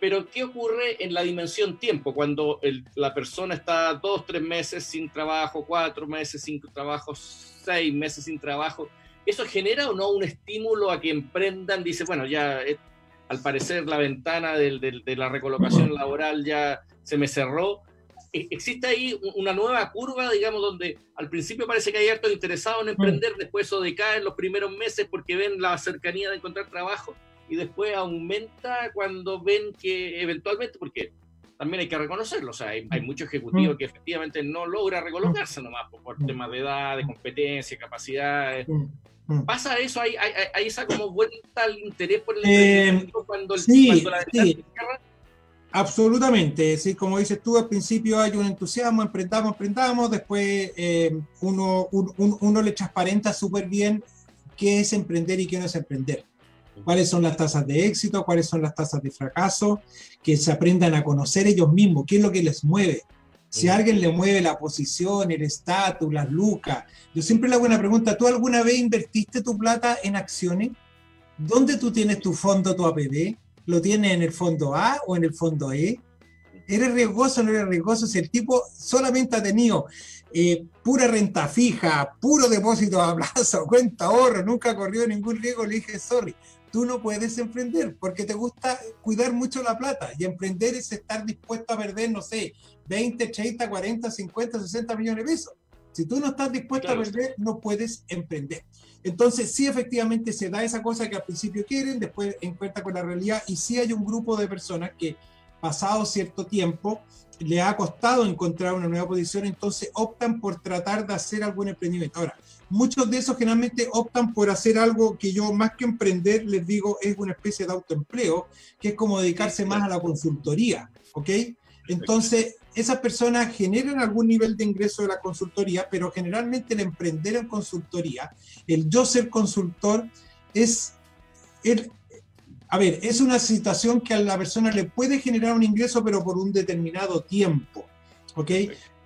Pero, ¿qué ocurre en la dimensión tiempo? Cuando la persona está dos, tres meses sin trabajo, cuatro meses sin trabajo, seis meses sin trabajo, ¿eso genera o no un estímulo a que emprendan? Dice, bueno, ya eh, al parecer la ventana de la recolocación laboral ya se me cerró. E, ¿Existe ahí una nueva curva, digamos, donde al principio parece que hay harto interesado en emprender, después eso decae en los primeros meses porque ven la cercanía de encontrar trabajo? Y después aumenta cuando ven que eventualmente, porque también hay que reconocerlo, o sea, hay, muchos ejecutivos que efectivamente no logra recolocarse nomás por, temas de edad, de competencia, capacidades. ¿Pasa eso? ¿Hay, hay, esa como vuelta al interés por el eh, cuando, el, sí, la sí. Absolutamente, sí, como dices tú, al principio hay un entusiasmo, emprendamos, emprendamos, después eh, uno, uno le transparenta súper bien qué es emprender y qué no es emprender cuáles son las tasas de éxito, cuáles son las tasas de fracaso, que se aprendan a conocer ellos mismos, qué es lo que les mueve. Si a alguien le mueve la posición, el estatus, las lucas, yo siempre le hago una pregunta, ¿tú alguna vez invertiste tu plata en acciones? ¿Dónde tú tienes tu fondo, tu APB? ¿Lo tienes en el fondo A o en el fondo E? ¿Eres riesgoso o no eres riesgoso? Si el tipo solamente ha tenido eh, pura renta fija, puro depósito a plazo, cuenta ahorro, nunca ha corrido ningún riesgo, le dije, sorry, tú no puedes emprender porque te gusta cuidar mucho la plata y emprender es estar dispuesto a perder, no sé, 20, 30, 40, 50, 60 millones de pesos. Si tú no estás dispuesto a perder, no puedes emprender. Entonces, sí, efectivamente se da esa cosa que al principio quieren, después encuentra con la realidad y sí hay un grupo de personas que pasado cierto tiempo le ha costado encontrar una nueva posición, entonces optan por tratar de hacer algún emprendimiento. Ahora, muchos de esos generalmente optan por hacer algo que yo más que emprender, les digo, es una especie de autoempleo, que es como dedicarse más a la consultoría, ¿ok? Entonces, esas personas generan algún nivel de ingreso de la consultoría, pero generalmente el emprender en consultoría, el yo ser consultor, es, el, a ver, es una situación que a la persona le puede generar un ingreso, pero por un determinado tiempo, ¿ok?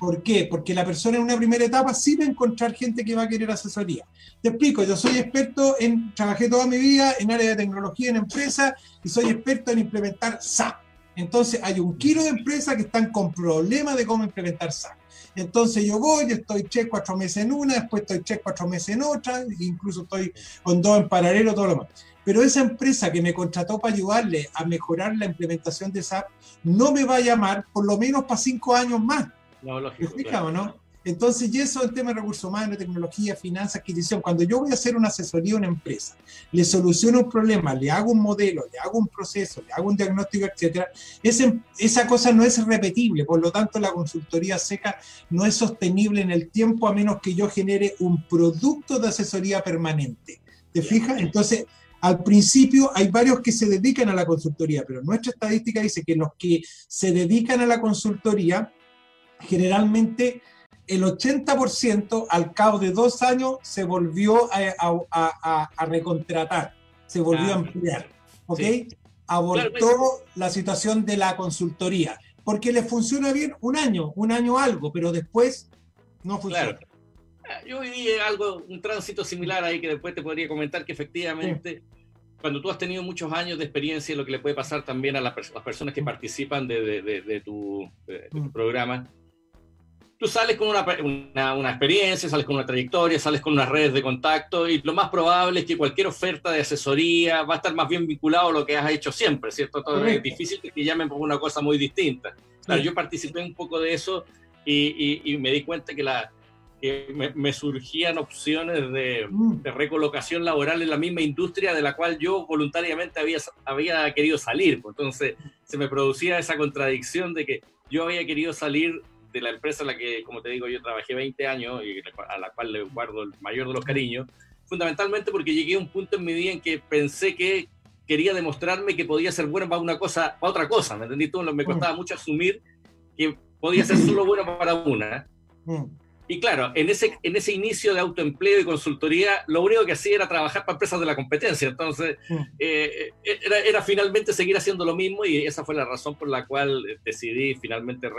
¿Por qué? Porque la persona en una primera etapa sí va a encontrar gente que va a querer asesoría. Te explico, yo soy experto en, trabajé toda mi vida en área de tecnología en empresas y soy experto en implementar SAP. Entonces hay un kilo de empresas que están con problemas de cómo implementar SAP. Entonces yo voy, estoy che cuatro meses en una, después estoy che cuatro meses en otra, incluso estoy con dos en paralelo, todo lo demás. Pero esa empresa que me contrató para ayudarle a mejorar la implementación de SAP no me va a llamar por lo menos para cinco años más. No, lógico. no? Entonces, y eso el tema de recursos humanos, tecnología, finanzas, adquisición. Cuando yo voy a hacer una asesoría a una empresa, le soluciono un problema, le hago un modelo, le hago un proceso, le hago un diagnóstico, etcétera, esa cosa no es repetible. Por lo tanto, la consultoría seca no es sostenible en el tiempo a menos que yo genere un producto de asesoría permanente. ¿Te fijas? Entonces, al principio hay varios que se dedican a la consultoría, pero nuestra estadística dice que los que se dedican a la consultoría generalmente el 80% al cabo de dos años se volvió a, recontratar, se volvió a ah, ampliar, ¿ok? Abortó la situación de la consultoría, porque le funciona bien un año, un año algo, pero después no funciona. Ah, yo viví algo, un tránsito similar ahí que después te podría comentar que efectivamente cuando tú has tenido muchos años de experiencia, lo que le puede pasar también a las, personas que participan de, tu, tu, mm. programa, tú sales con una, una, experiencia, sales con una trayectoria, sales con unas redes de contacto y lo más probable es que cualquier oferta de asesoría va a estar más bien vinculado a lo que has hecho siempre, ¿cierto? Todo es difícil que llamen por una cosa muy distinta. Claro, yo participé un poco de eso y, y, me di cuenta que, la, que me, surgían opciones de, mm. de, recolocación laboral en la misma industria de la cual yo voluntariamente había, había querido salir. Pues entonces se me producía esa contradicción de que yo había querido salir de la empresa en la que, como te digo, yo trabajé 20 años y a la cual le guardo el mayor de los cariños, fundamentalmente porque llegué a un punto en mi vida en que pensé que quería demostrarme que podía ser bueno para una cosa, para otra cosa, ¿me entendí? Todo me costaba mucho asumir que podía ser solo bueno para una. Mm. Y claro, en ese, en ese inicio de autoempleo y consultoría, lo único que hacía era trabajar para empresas de la competencia. Entonces, mm. eh, era, era, finalmente seguir haciendo lo mismo y esa fue la razón por la cual decidí finalmente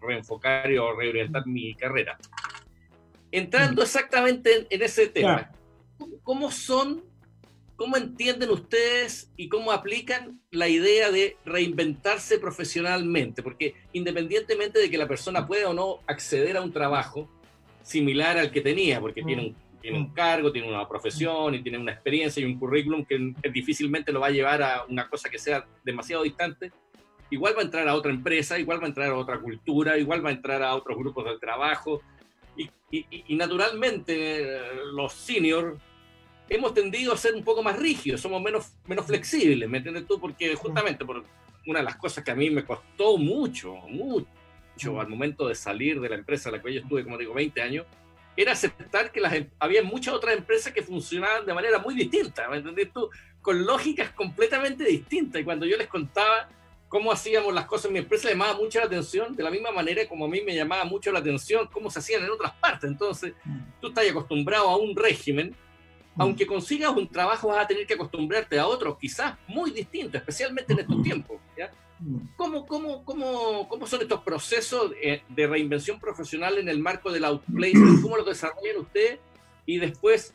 reenfocar y reorientar mi carrera. entrando exactamente en, ese tema, ¿cómo son, cómo entienden ustedes y cómo aplican la idea de reinventarse profesionalmente? Porque independientemente de que la persona pueda o no acceder a un trabajo similar al que tenía, porque tiene un tiene un cargo, tiene una profesión y tiene una experiencia y un currículum que, difícilmente lo va a llevar a una cosa que sea demasiado distante, igual va a entrar a otra empresa, igual va a entrar a otra cultura, igual va a entrar a otros grupos de trabajo. Y, y, naturalmente los seniors hemos tendido a ser un poco más rígidos, somos menos, menos flexibles, ¿me entiendes tú? Porque justamente por una de las cosas que a mí me costó mucho, mucho al momento de salir de la empresa en la que yo estuve, como digo, 20 años, era aceptar que las, em, había muchas otras empresas que funcionaban de manera muy distinta, ¿me entendés tú? Con lógicas completamente distintas. Y cuando yo les contaba cómo hacíamos las cosas en mi empresa, llamaba mucho la atención, de la misma manera como a mí me llamaba mucho la atención cómo se hacían en otras partes. Entonces, mm. tú estás acostumbrado a un régimen, mm. aunque consigas un trabajo vas a tener que acostumbrarte a otro, quizás muy distinto, especialmente en estos tiempos. ¿ya? ¿Cómo, cómo, cómo, cómo son estos procesos de reinvención profesional en el marco del outplacement? ¿Cómo lo desarrollan ustedes? Y después,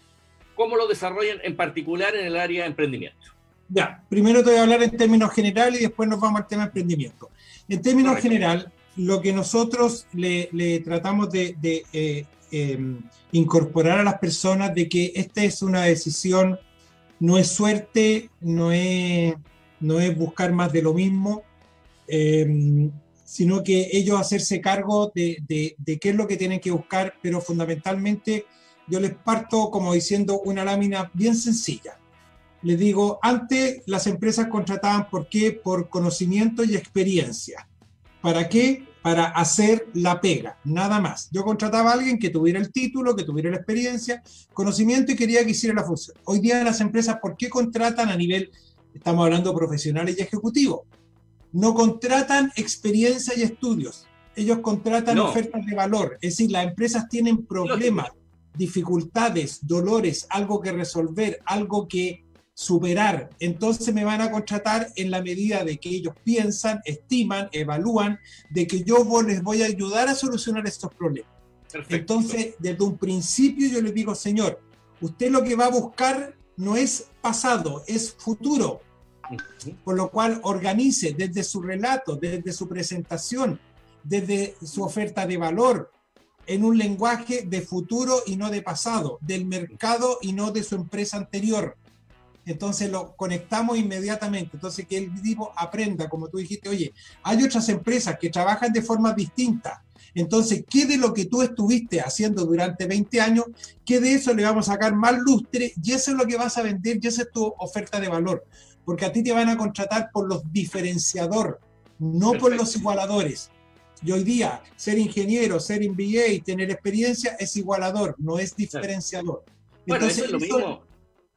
¿cómo lo desarrollan en particular en el área de emprendimiento? Ya, primero te voy a hablar en términos generales y después nos vamos al tema de emprendimiento. En términos general, lo que nosotros le, tratamos de, eh, em, incorporar a las personas de que esta es una decisión, no es suerte, no es, no es buscar más de lo mismo, Em, sino que ellos hacerse cargo de, de, qué es lo que tienen que buscar, pero fundamentalmente yo les parto como diciendo una lámina bien sencilla. Les digo, antes las empresas contrataban, ¿por qué? Por conocimiento y experiencia. ¿Para qué? Para hacer la pega, nada más. Yo contrataba a alguien que tuviera el título, que tuviera la experiencia, conocimiento y quería que hiciera la función. Hoy día las empresas, ¿por qué contratan a nivel, estamos hablando profesionales y ejecutivos? No contratan experiencia y estudios, ellos contratan ofertas de valor. Es decir, las empresas tienen problemas, dificultades, dolores, algo que resolver, algo que superar. Entonces me van a contratar en la medida de que ellos piensan, estiman, evalúan, de que yo les voy a ayudar a solucionar estos problemas. Entonces, desde un principio yo les digo, señor, usted lo que va a buscar no es pasado, es futuro. Por lo cual organice desde su relato, desde su presentación, desde su oferta de valor, en un lenguaje de futuro y no de pasado, del mercado y no de su empresa anterior. Entonces lo conectamos inmediatamente. Entonces que el tipo aprenda, como tú dijiste, oye, hay otras empresas que trabajan de forma distinta. Entonces, ¿qué de lo que tú estuviste haciendo durante 20 años, qué de eso le vamos a sacar más lustre? Y eso es lo que vas a vender, y esa es tu oferta de valor porque a ti te van a contratar por los diferenciador, no por los igualadores. Y hoy día, ser ingeniero, ser MBA y tener experiencia es igualador, no es diferenciador. Bueno, eso es lo mismo.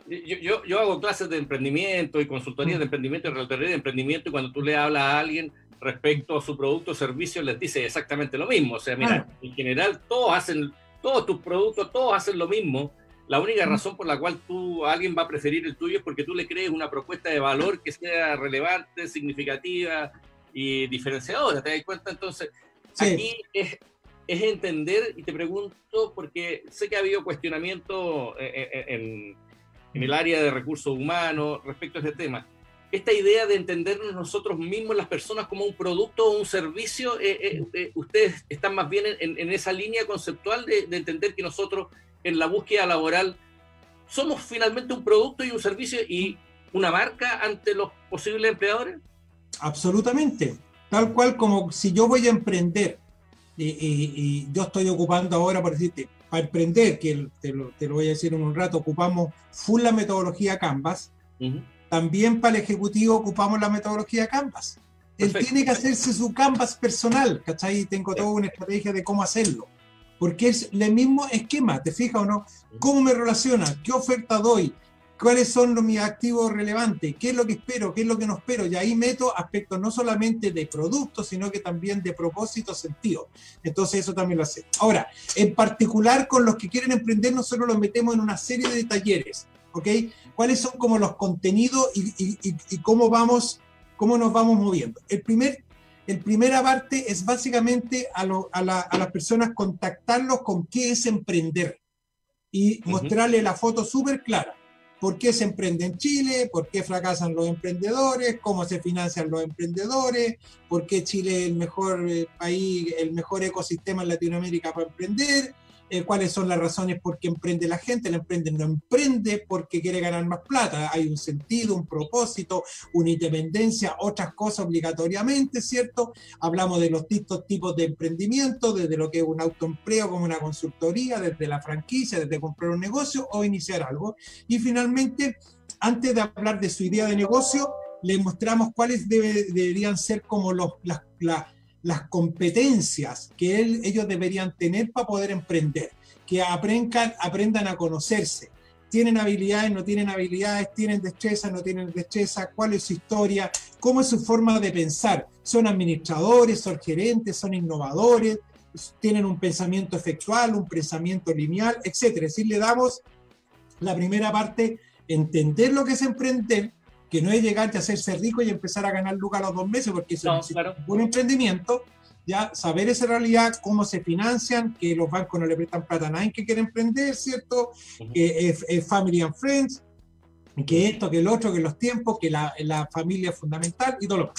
Yo, yo, hago clases de emprendimiento y consultoría de emprendimiento y relatoría de emprendimiento y cuando tú le hablas a alguien respecto a su producto o servicio, les dice exactamente lo mismo. O sea, mira, en general todos hacen, todos tus productos, todos hacen lo mismo la única razón por la cual tú, alguien va a preferir el tuyo es porque tú le crees una propuesta de valor que sea relevante, significativa y diferenciadora. ¿Te das cuenta? Entonces, aquí es, es, entender, y te pregunto, porque sé que ha habido cuestionamiento eh, eh, eh, en, en, el área de recursos humanos respecto a este tema. Esta idea de entendernos nosotros mismos, las personas, como un producto o un servicio, ustedes están más bien en, en, esa línea conceptual de, de entender que nosotros en la búsqueda laboral, somos finalmente un producto y un servicio y una marca ante los posibles empleadores? Absolutamente. Tal cual como si yo voy a emprender y, yo estoy ocupando ahora, por decirte, para emprender, que te lo, voy a decir en un rato, ocupamos full la metodología Canvas. También para el ejecutivo ocupamos la metodología Canvas. Él tiene que hacerse su Canvas personal, ¿cachai? Tengo toda una estrategia de cómo hacerlo porque es el mismo esquema, ¿te fijas o no? ¿Cómo me relaciona? ¿Qué oferta doy? ¿Cuáles son los, mis activos relevantes? ¿Qué es lo que espero? ¿Qué es lo que no espero? Y ahí meto aspectos no solamente de producto, sino que también de propósito, sentido. Entonces eso también lo hace. Ahora, en particular con los que quieren emprender, nosotros los metemos en una serie de talleres, ¿ok? ¿Cuáles son como los contenidos y, y cómo vamos, cómo nos vamos moviendo? El primer el primera parte es básicamente a, las personas contactarlos con qué es emprender y mostrarle la foto súper clara. ¿Por qué se emprende en Chile? ¿Por qué fracasan los emprendedores? ¿Cómo se financian los emprendedores? ¿Por qué Chile es el mejor eh, país, el mejor ecosistema en Latinoamérica para emprender? Eh, cuáles son las razones por qué emprende la gente. La emprende no emprende porque quiere ganar más plata. Hay un sentido, un propósito, una independencia, otras cosas obligatoriamente, ¿cierto? Hablamos de los distintos tipos de emprendimiento, desde lo que es un autoempleo como una consultoría, desde la franquicia, desde comprar un negocio o iniciar algo. Y finalmente, antes de hablar de su idea de negocio, le mostramos cuáles deberían ser como los, las las competencias que ellos deberían tener para poder emprender, que aprendan, aprendan a conocerse. ¿Tienen habilidades, no tienen habilidades? ¿Tienen destreza, no tienen destreza? ¿Cuál es su historia? ¿Cómo es su forma de pensar? ¿Son administradores, son gerentes, son innovadores? ¿Tienen un pensamiento efectual, un pensamiento lineal, etcétera? Es decir, le damos la primera parte, entender lo que es emprender, que no es llegarte a hacerse rico y empezar a ganar lucas a los dos meses, porque eso es un emprendimiento, ya saber esa realidad, cómo se financian, que los bancos no le prestan plata a nadie que quiere emprender, ¿cierto? Que es, family and friends, que esto, que el otro, que los tiempos, que la, la familia es fundamental y todo lo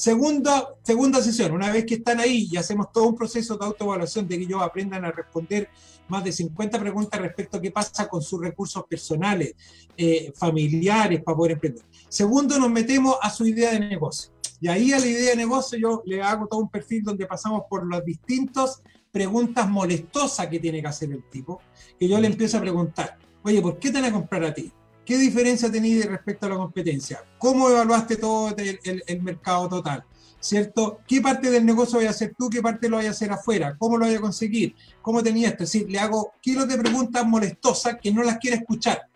Segunda, segunda sesión, una vez que están ahí y hacemos todo un proceso de autoevaluación de que ellos aprendan a responder más de 50 preguntas respecto a qué pasa con sus recursos personales, eh, familiares para poder emprender. Segundo, nos metemos a su idea de negocio. Y ahí a la idea de negocio yo le hago todo un perfil donde pasamos por las distintas preguntas molestosas que tiene que hacer el tipo, que yo le empiezo a preguntar, oye, ¿por qué te van a comprar a ti? ¿Qué diferencia tenéis respecto a la competencia? ¿Cómo evaluaste todo el, mercado total? ¿Cierto? ¿Qué parte del negocio voy a hacer tú? ¿Qué parte lo voy a hacer afuera? ¿Cómo lo voy a conseguir? ¿Cómo tenía esto? Es decir, le hago kilos de preguntas molestosas que no las quiere escuchar.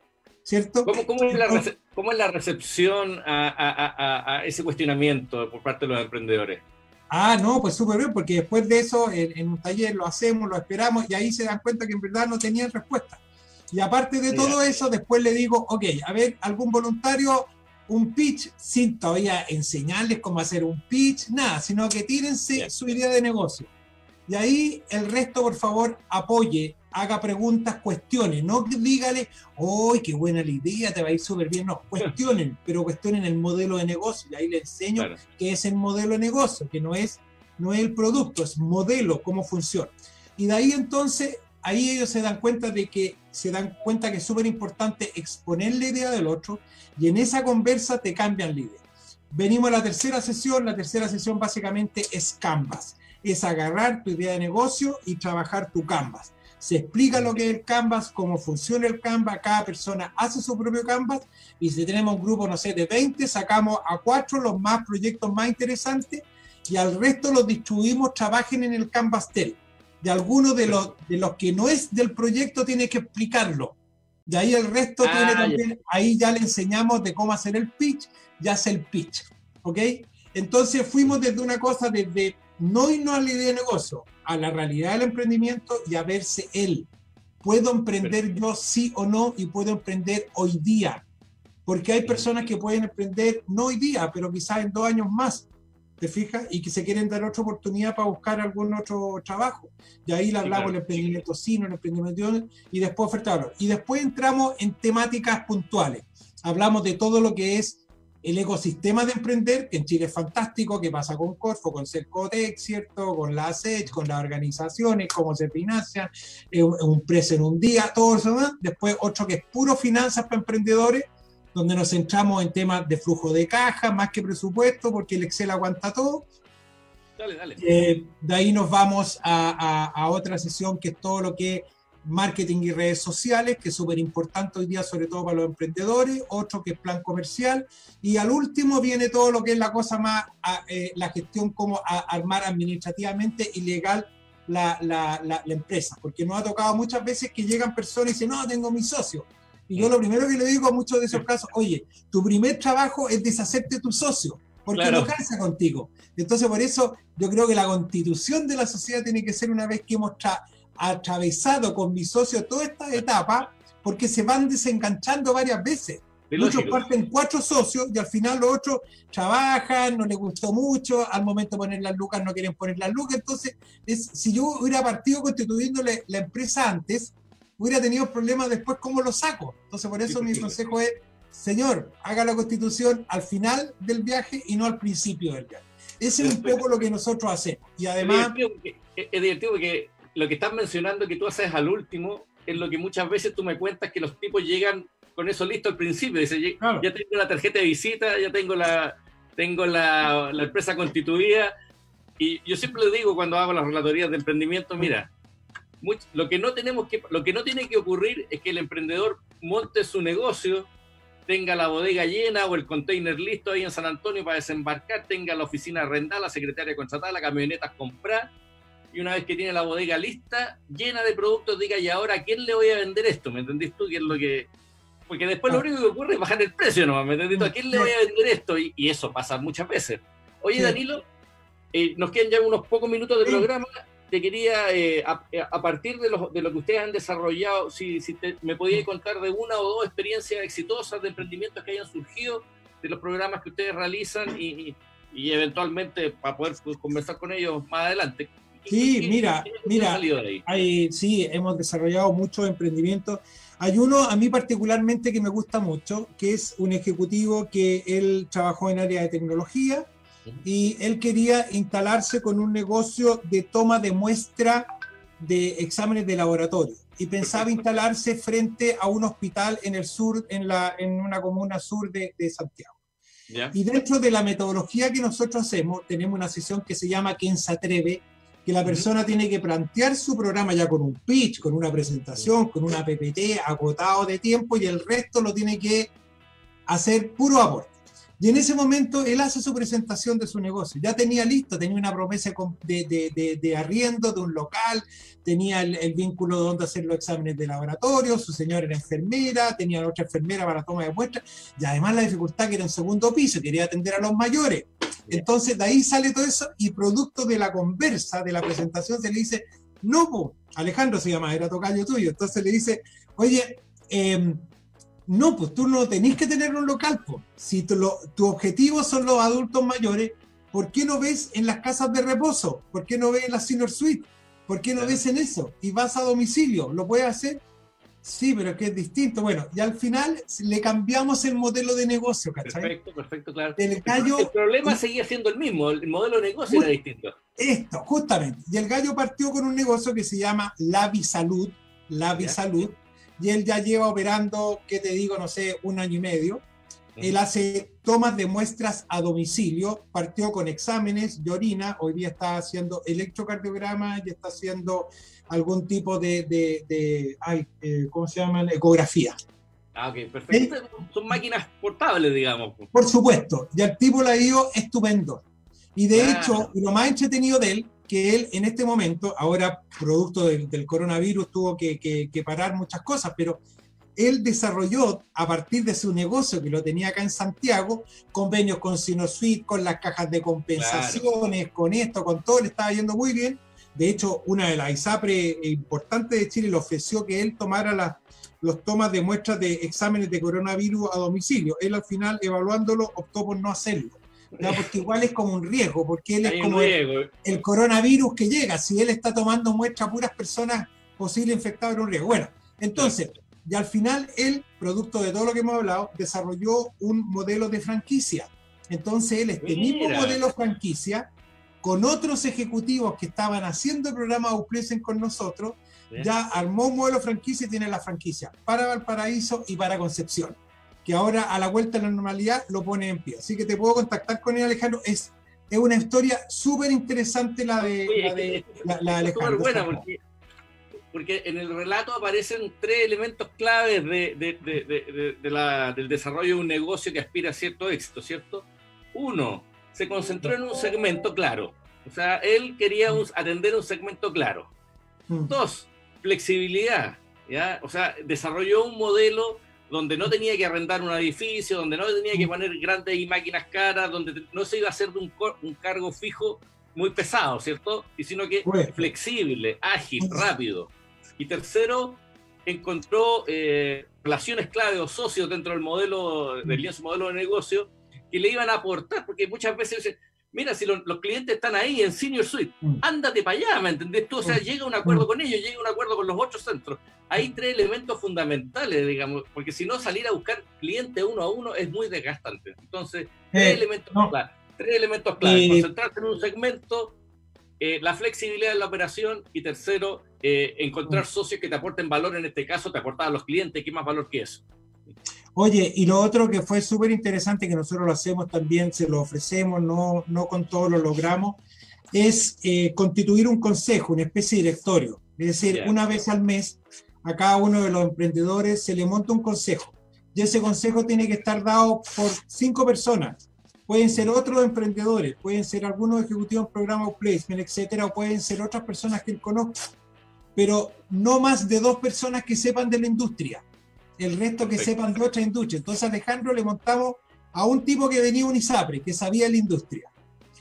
¿Cierto? ¿Cómo, es, la recepción a, ese cuestionamiento por parte de los emprendedores? Ah, no, pues súper bien, porque después de eso en, en, un taller lo hacemos, lo esperamos y ahí se dan cuenta que en verdad no tenían respuesta. Y aparte de todo eso, después le digo, ok, a ver, algún voluntario, un pitch, sin todavía enseñarles cómo hacer un pitch, nada, sino que tírense su idea de negocio. Y ahí el resto, por favor, apoye, haga preguntas, cuestionen, no dígale, ¡ay, qué buena la idea, te va a ir súper bien! No, cuestionen, pero cuestionen el modelo de negocio. Y ahí le enseño qué es el modelo de negocio, que no es, no es el producto, es modelo, cómo funciona. Y de ahí entonces ahí ellos se dan cuenta de que se dan cuenta que es súper importante exponer la idea del otro y en esa conversa te cambian la idea. Venimos a la tercera sesión, la tercera sesión básicamente es Canvas, es agarrar tu idea de negocio y trabajar tu Canvas. Se explica lo que es el Canvas, cómo funciona el Canvas, cada persona hace su propio Canvas y si tenemos un grupo, no sé, de 20, sacamos a cuatro los más proyectos más interesantes y al resto los distribuimos, trabajen en el Canvas Tel de alguno de los, de los que no es del proyecto tiene que explicarlo. De ahí el resto tiene ah, también, ahí ya le enseñamos de cómo hacer el pitch, ya hace el pitch. ¿Ok? Entonces fuimos desde una cosa, desde no irnos a la idea de negocio, a la realidad del emprendimiento y a verse él. ¿Puedo emprender yo sí o no? Y puedo emprender hoy día. Porque hay personas que pueden emprender no hoy día, pero quizás en dos años más. ¿te fijas? Y que se quieren dar otra oportunidad para buscar algún otro trabajo. Y ahí le hablamos del emprendimiento sino, el emprendimiento y después ofertarlo. Y después entramos en temáticas puntuales. Hablamos de todo lo que es el ecosistema de emprender, que en Chile es fantástico, que pasa con Corfo, con Cercotec, ¿cierto? Con la ASECH, con las organizaciones, cómo se financian, eh, un precio en un día, todo eso. Después otro que es puro finanzas para emprendedores, donde nos centramos en temas de flujo de caja más que presupuesto, porque el Excel aguanta todo. Dale, dale. Eh, de ahí nos vamos a, a, otra sesión que es todo lo que marketing y redes sociales, que es súper importante hoy día, sobre todo para los emprendedores, otro que es plan comercial, y al último viene todo lo que es la cosa más, eh, la gestión, como armar administrativamente y legal la, la, la, la, empresa, porque nos ha tocado muchas veces que llegan personas y dicen, no, tengo mi socio, y yo lo primero que le digo a muchos de esos casos, oye, tu primer trabajo es deshacerte tu socio, porque no cansa contigo. Entonces, por eso yo creo que la constitución de la sociedad tiene que ser una vez que hemos atravesado con mi socio toda esta etapa, porque se van desenganchando varias veces. Muchos parten cuatro socios y al final los otros trabajan, no les gustó mucho, al momento de poner las lucas no quieren poner las lucas. Entonces, es, si yo hubiera partido constituyendo la empresa antes, hubiera tenido problemas después, ¿cómo lo saco? Entonces, por eso mi consejo es, señor, haga la constitución al final del viaje y no al principio del viaje. Ese es un poco lo que nosotros hacemos. Y además... Es divertido porque lo que estás mencionando que tú haces al último es lo que muchas veces tú me cuentas que los tipos llegan con eso listo al principio. Dice, ya tengo la tarjeta de visita, ya tengo la, tengo la, la, empresa constituida. Y yo siempre le digo cuando hago las relatorías de emprendimiento, mira, lo, que no tenemos que, lo que no tiene que ocurrir es que el emprendedor monte su negocio, tenga la bodega llena o el container listo ahí en San Antonio para desembarcar, tenga la oficina arrendada, la secretaria contratada, la camioneta comprar y una vez que tiene la bodega lista, llena de productos, diga, ¿y ahora a quién le voy a vender esto? ¿Me entendís tú? ¿Qué es lo que, porque después lo ah. único que ocurre es bajar el precio, ¿no? ¿Me ¿A quién le voy a vender esto? Y, eso pasa muchas veces. Oye, Danilo, eh, nos quedan ya unos pocos minutos de programa. Te quería, eh, eh, a, partir de lo, de lo, que ustedes han desarrollado, si, si me podías contar de una o dos experiencias exitosas de emprendimientos que hayan surgido de los programas que ustedes realizan y, y eventualmente para poder conversar con ellos más adelante. Sí, mira, mira, hay, sí, hemos desarrollado muchos emprendimientos hay uno a mí particularmente que me gusta mucho, que es un ejecutivo que él trabajó en área de tecnología y él quería instalarse con un negocio de toma de muestra de exámenes de laboratorio. Y pensaba instalarse frente a un hospital en el sur, en, la, en una comuna sur de, Santiago. Y dentro de la metodología que nosotros hacemos, tenemos una sesión que se llama Quien se atreve, que la persona tiene que plantear su programa ya con un pitch, con una presentación, con una PPT agotado de tiempo y el resto lo tiene que hacer puro aporte. Y en ese momento él hace su presentación de su negocio. Ya tenía listo, tenía una promesa de, de, arriendo de un local, tenía el, vínculo de donde hacer los exámenes de laboratorio, su señora era enfermera, tenía otra enfermera para toma de muestras, y además la dificultad que era en segundo piso, quería atender a los mayores. Entonces de ahí sale todo eso y producto de la conversa, de la presentación, se le dice, no, Alejandro se llama, era tocayo tuyo. Entonces le dice, oye, eh, no, pues tú no tenés que tener un local, pues. Si tu, tu objetivo son los adultos mayores, ¿por qué no ves en las casas de reposo? ¿Por qué no ves en la senior suite? ¿Por qué no ves en eso? Y vas a domicilio, ¿lo puedes hacer? Sí, pero es que es distinto. Bueno, y al final le cambiamos el modelo de negocio, ¿cachai? Perfecto, perfecto, claro. El, gallo, el problema seguía siendo el mismo, el modelo de negocio era distinto. Esto, justamente. Y el gallo partió con un negocio que se llama Lavi Salud, Lavi Salud, y él ya lleva operando, ¿qué te digo? No sé, un año y medio. Él hace tomas de muestras a domicilio, partió con exámenes de orina, hoy día está haciendo electrocardiograma y está haciendo algún tipo de, de, eh, ¿cómo se llaman? Ecografía. Ah, ok, perfecto. Son máquinas portables, digamos. Por supuesto, y al tipo le ha ido estupendo. Y de hecho, lo más entretenido de él que él en este momento, ahora producto del, coronavirus, tuvo que, parar muchas cosas, pero él desarrolló a partir de su negocio que lo tenía acá en Santiago, convenios con Sinosuite, con las cajas de compensaciones, con esto, con todo, le estaba yendo muy bien. De hecho, una de las ISAPRE importantes de Chile le ofreció que él tomara las los tomas de muestras de exámenes de coronavirus a domicilio. Él al final, evaluándolo, optó por no hacerlo porque igual es como un riesgo, porque él es como el, coronavirus que llega. Si él está tomando muestras a puras personas posibles infectadas, es un riesgo. Bueno, entonces, y al final él, producto de todo lo que hemos hablado, desarrolló un modelo de franquicia. Entonces él, este mismo modelo franquicia, con otros ejecutivos que estaban haciendo el programa Ausprecen con nosotros, ya armó un modelo franquicia y tiene la franquicia para Valparaíso y para Concepción que ahora a la vuelta de la normalidad lo pone en pie. Así que te puedo contactar con él, Alejandro. Es, es una historia súper interesante la de, la, Alejandro. buena porque, porque, en el relato aparecen tres elementos claves de, del desarrollo de un negocio que aspira a cierto éxito, ¿cierto? Uno, se concentró en un segmento claro. O sea, él quería atender un segmento claro. Mm. Dos, flexibilidad. ¿ya? O sea, desarrolló un modelo donde no tenía que arrendar un edificio, donde no tenía que poner grandes y máquinas caras, donde no se iba a hacer de un, un cargo fijo muy pesado, ¿cierto? Y sino que flexible, ágil, rápido. Y tercero, encontró eh, relaciones clave o socios dentro del modelo, del lienzo modelo de negocio, que le iban a aportar, porque muchas veces dicen, mira, si los, clientes están ahí en Senior Suite, ándate para allá, ¿me entendés tú? O sea, llega un acuerdo con ellos, llega un acuerdo con los otros centros. Hay tres elementos fundamentales, digamos, porque si no, salir a buscar cliente uno a uno es muy desgastante. Entonces, tres eh, elementos claves. Tres elementos claves. Concentrarse en un segmento, eh, la flexibilidad de la operación y tercero, eh, encontrar socios que te aporten valor, en este caso te aportan a los clientes, ¿qué más valor que eso? Oye, y lo otro que fue súper interesante, que nosotros lo hacemos también, se lo ofrecemos, no, no con todo lo logramos, es eh, constituir un consejo, una especie de directorio. Es decir, una vez al mes a cada uno de los emprendedores se le monta un consejo. Y ese consejo tiene que estar dado por cinco personas. Pueden ser otros emprendedores, pueden ser algunos ejecutivos en programa o placement, etcétera, o pueden ser otras personas que él conozca. Pero no más de dos personas que sepan de la industria el resto que sepan de otra industria. Entonces Alejandro le montamos a un tipo que venía un ISAPRE, que sabía la industria.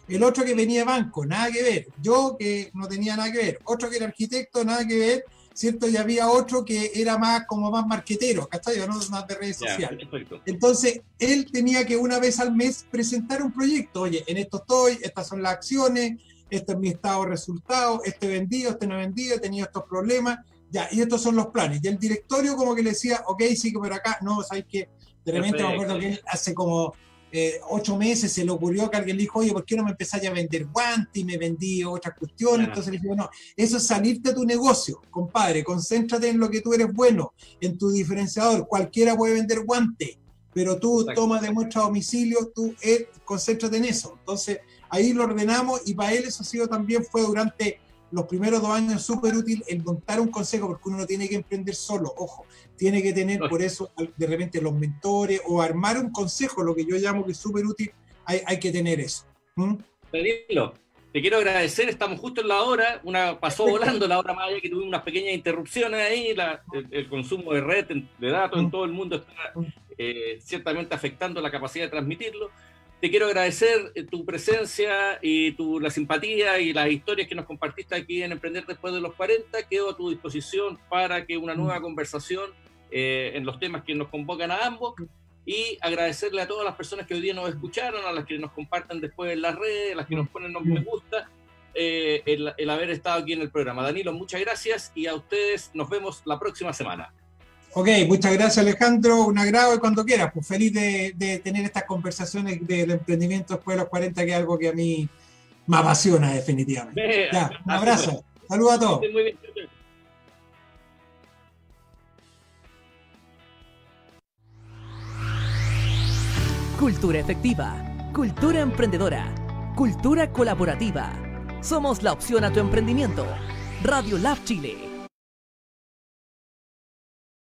El otro que venía banco, nada que ver. Yo que no tenía nada que ver. Otro que era arquitecto, nada que ver. ¿Cierto? Y había otro que era más como más marquetero, ¿cachai? No más de redes sociales. Entonces, él tenía que una vez al mes presentar un proyecto. Oye, en esto estoy, estas son las acciones, este es mi estado de resultados, este vendido, este no vendido, he tenido estos problemas ya, y estos son los planes. Y el directorio como que le decía, ok, sigue por acá. No, sabes que de repente me acuerdo que hace como eh, ocho meses se le ocurrió que alguien le dijo, oye, ¿por qué no me empezáis a vender guantes y me vendí otras cuestiones? Entonces le dije, no, eso es salirte de tu negocio, compadre, concéntrate en lo que tú eres bueno, en tu diferenciador. Cualquiera puede vender guantes, pero tú toma de muestra a domicilio, tú eh, concéntrate en eso. Entonces ahí lo ordenamos y para él eso ha sido también, fue durante los primeros dos años es súper útil el montar un consejo, porque uno no tiene que emprender solo, ojo, tiene que tener por eso de repente los mentores o armar un consejo, lo que yo llamo que es súper útil, hay, hay, que tener eso. ¿Mm? te quiero agradecer, estamos justo en la hora, una pasó volando la hora más allá que tuvimos unas pequeñas interrupciones ahí, el, consumo de red, de datos en mm. todo el mundo está mm. eh, ciertamente afectando la capacidad de transmitirlo. Te quiero agradecer eh, tu presencia y tu, la simpatía y las historias que nos compartiste aquí en Emprender Después de los 40. Quedo a tu disposición para que una nueva conversación eh, en los temas que nos convocan a ambos y agradecerle a todas las personas que hoy día nos escucharon, a las que nos comparten después en las redes, a las que nos ponen nos me gusta, eh, el haber estado aquí en el programa. Danilo, muchas gracias y a ustedes nos vemos la próxima semana. Ok, muchas gracias Alejandro, un agrado y cuando quieras, pues feliz de, tener estas conversaciones del emprendimiento después de los 40, que es algo que a mí me apasiona definitivamente. un abrazo, saludos a todos. Cultura efectiva, cultura emprendedora, cultura colaborativa. Somos la opción a tu emprendimiento. Radio Lab Chile